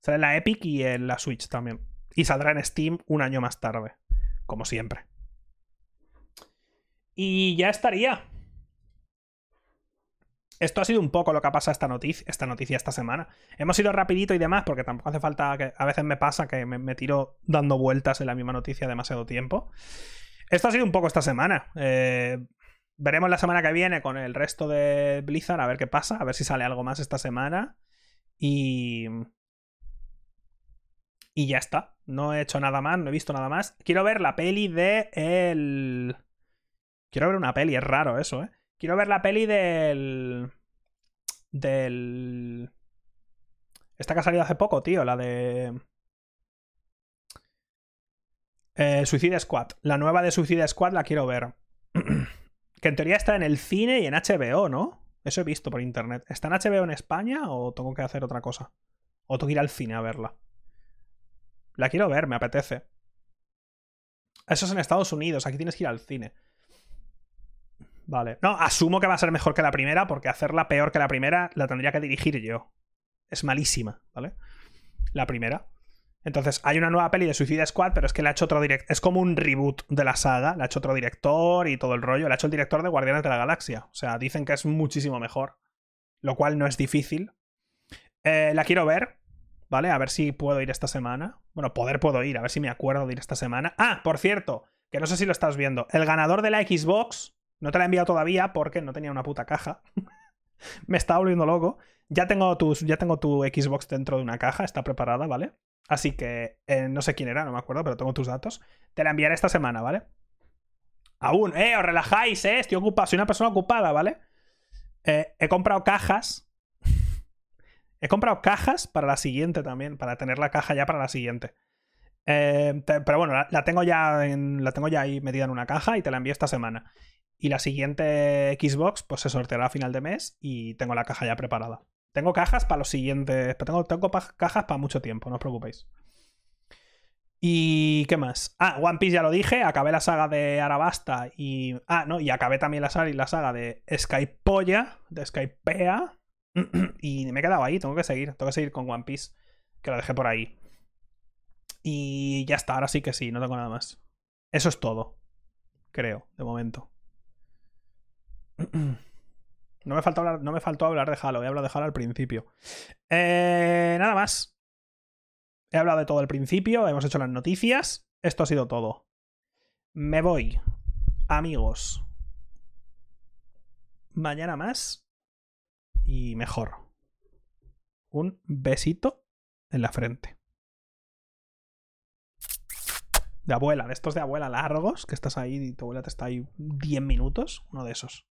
Sale en la Epic y en la Switch también. Y saldrá en Steam un año más tarde. Como siempre. Y ya estaría. Esto ha sido un poco lo que ha pasado esta noticia, esta noticia esta semana. Hemos ido rapidito y demás, porque tampoco hace falta que. A veces me pasa que me tiro dando vueltas en la misma noticia demasiado tiempo. Esto ha sido un poco esta semana. Eh, veremos la semana que viene con el resto de Blizzard a ver qué pasa, a ver si sale algo más esta semana. Y. Y ya está. No he hecho nada más, no he visto nada más. Quiero ver la peli de el. Quiero ver una peli, es raro eso, ¿eh? Quiero ver la peli del. Del. Esta que ha salido hace poco, tío, la de. Eh, Suicide Squad. La nueva de Suicide Squad la quiero ver. que en teoría está en el cine y en HBO, ¿no? Eso he visto por internet. ¿Está en HBO en España o tengo que hacer otra cosa? O tengo que ir al cine a verla. La quiero ver, me apetece. Eso es en Estados Unidos, aquí tienes que ir al cine. Vale. No, asumo que va a ser mejor que la primera, porque hacerla peor que la primera la tendría que dirigir yo. Es malísima, ¿vale? La primera. Entonces, hay una nueva peli de Suicide Squad, pero es que le ha hecho otro director. Es como un reboot de la saga. Le ha hecho otro director y todo el rollo. Le ha hecho el director de Guardianes de la Galaxia. O sea, dicen que es muchísimo mejor. Lo cual no es difícil. Eh, la quiero ver. ¿vale? A ver si puedo ir esta semana. Bueno, poder puedo ir, a ver si me acuerdo de ir esta semana. Ah, por cierto, que no sé si lo estás viendo. El ganador de la Xbox, no te la he enviado todavía porque no tenía una puta caja. me estaba volviendo loco. Ya tengo, ya tengo tu Xbox dentro de una caja, está preparada, ¿vale? Así que eh, no sé quién era, no me acuerdo, pero tengo tus datos. Te la enviaré esta semana, ¿vale? Aún, eh, os relajáis, eh, estoy ocupado, soy una persona ocupada, ¿vale? Eh, he comprado cajas. he comprado cajas para la siguiente también, para tener la caja ya para la siguiente. Eh, pero bueno, la, tengo ya la tengo ya ahí metida en una caja y te la envío esta semana. Y la siguiente Xbox, pues se sorteará a final de mes y tengo la caja ya preparada. Tengo cajas para los siguientes. Tengo, tengo cajas para mucho tiempo, no os preocupéis. ¿Y qué más? Ah, One Piece ya lo dije, acabé la saga de Arabasta y. Ah, no, y acabé también la saga, la saga de Skypoya, de Skypea. y me he quedado ahí, tengo que seguir, tengo que seguir con One Piece, que lo dejé por ahí. Y ya está, ahora sí que sí, no tengo nada más. Eso es todo, creo, de momento. No me, faltó hablar, no me faltó hablar de Halo, he hablado de Halo al principio. Eh, nada más. He hablado de todo al principio, hemos hecho las noticias. Esto ha sido todo. Me voy. Amigos. Mañana más. Y mejor. Un besito en la frente. De abuela, de estos de abuela largos, que estás ahí y tu abuela te está ahí 10 minutos. Uno de esos.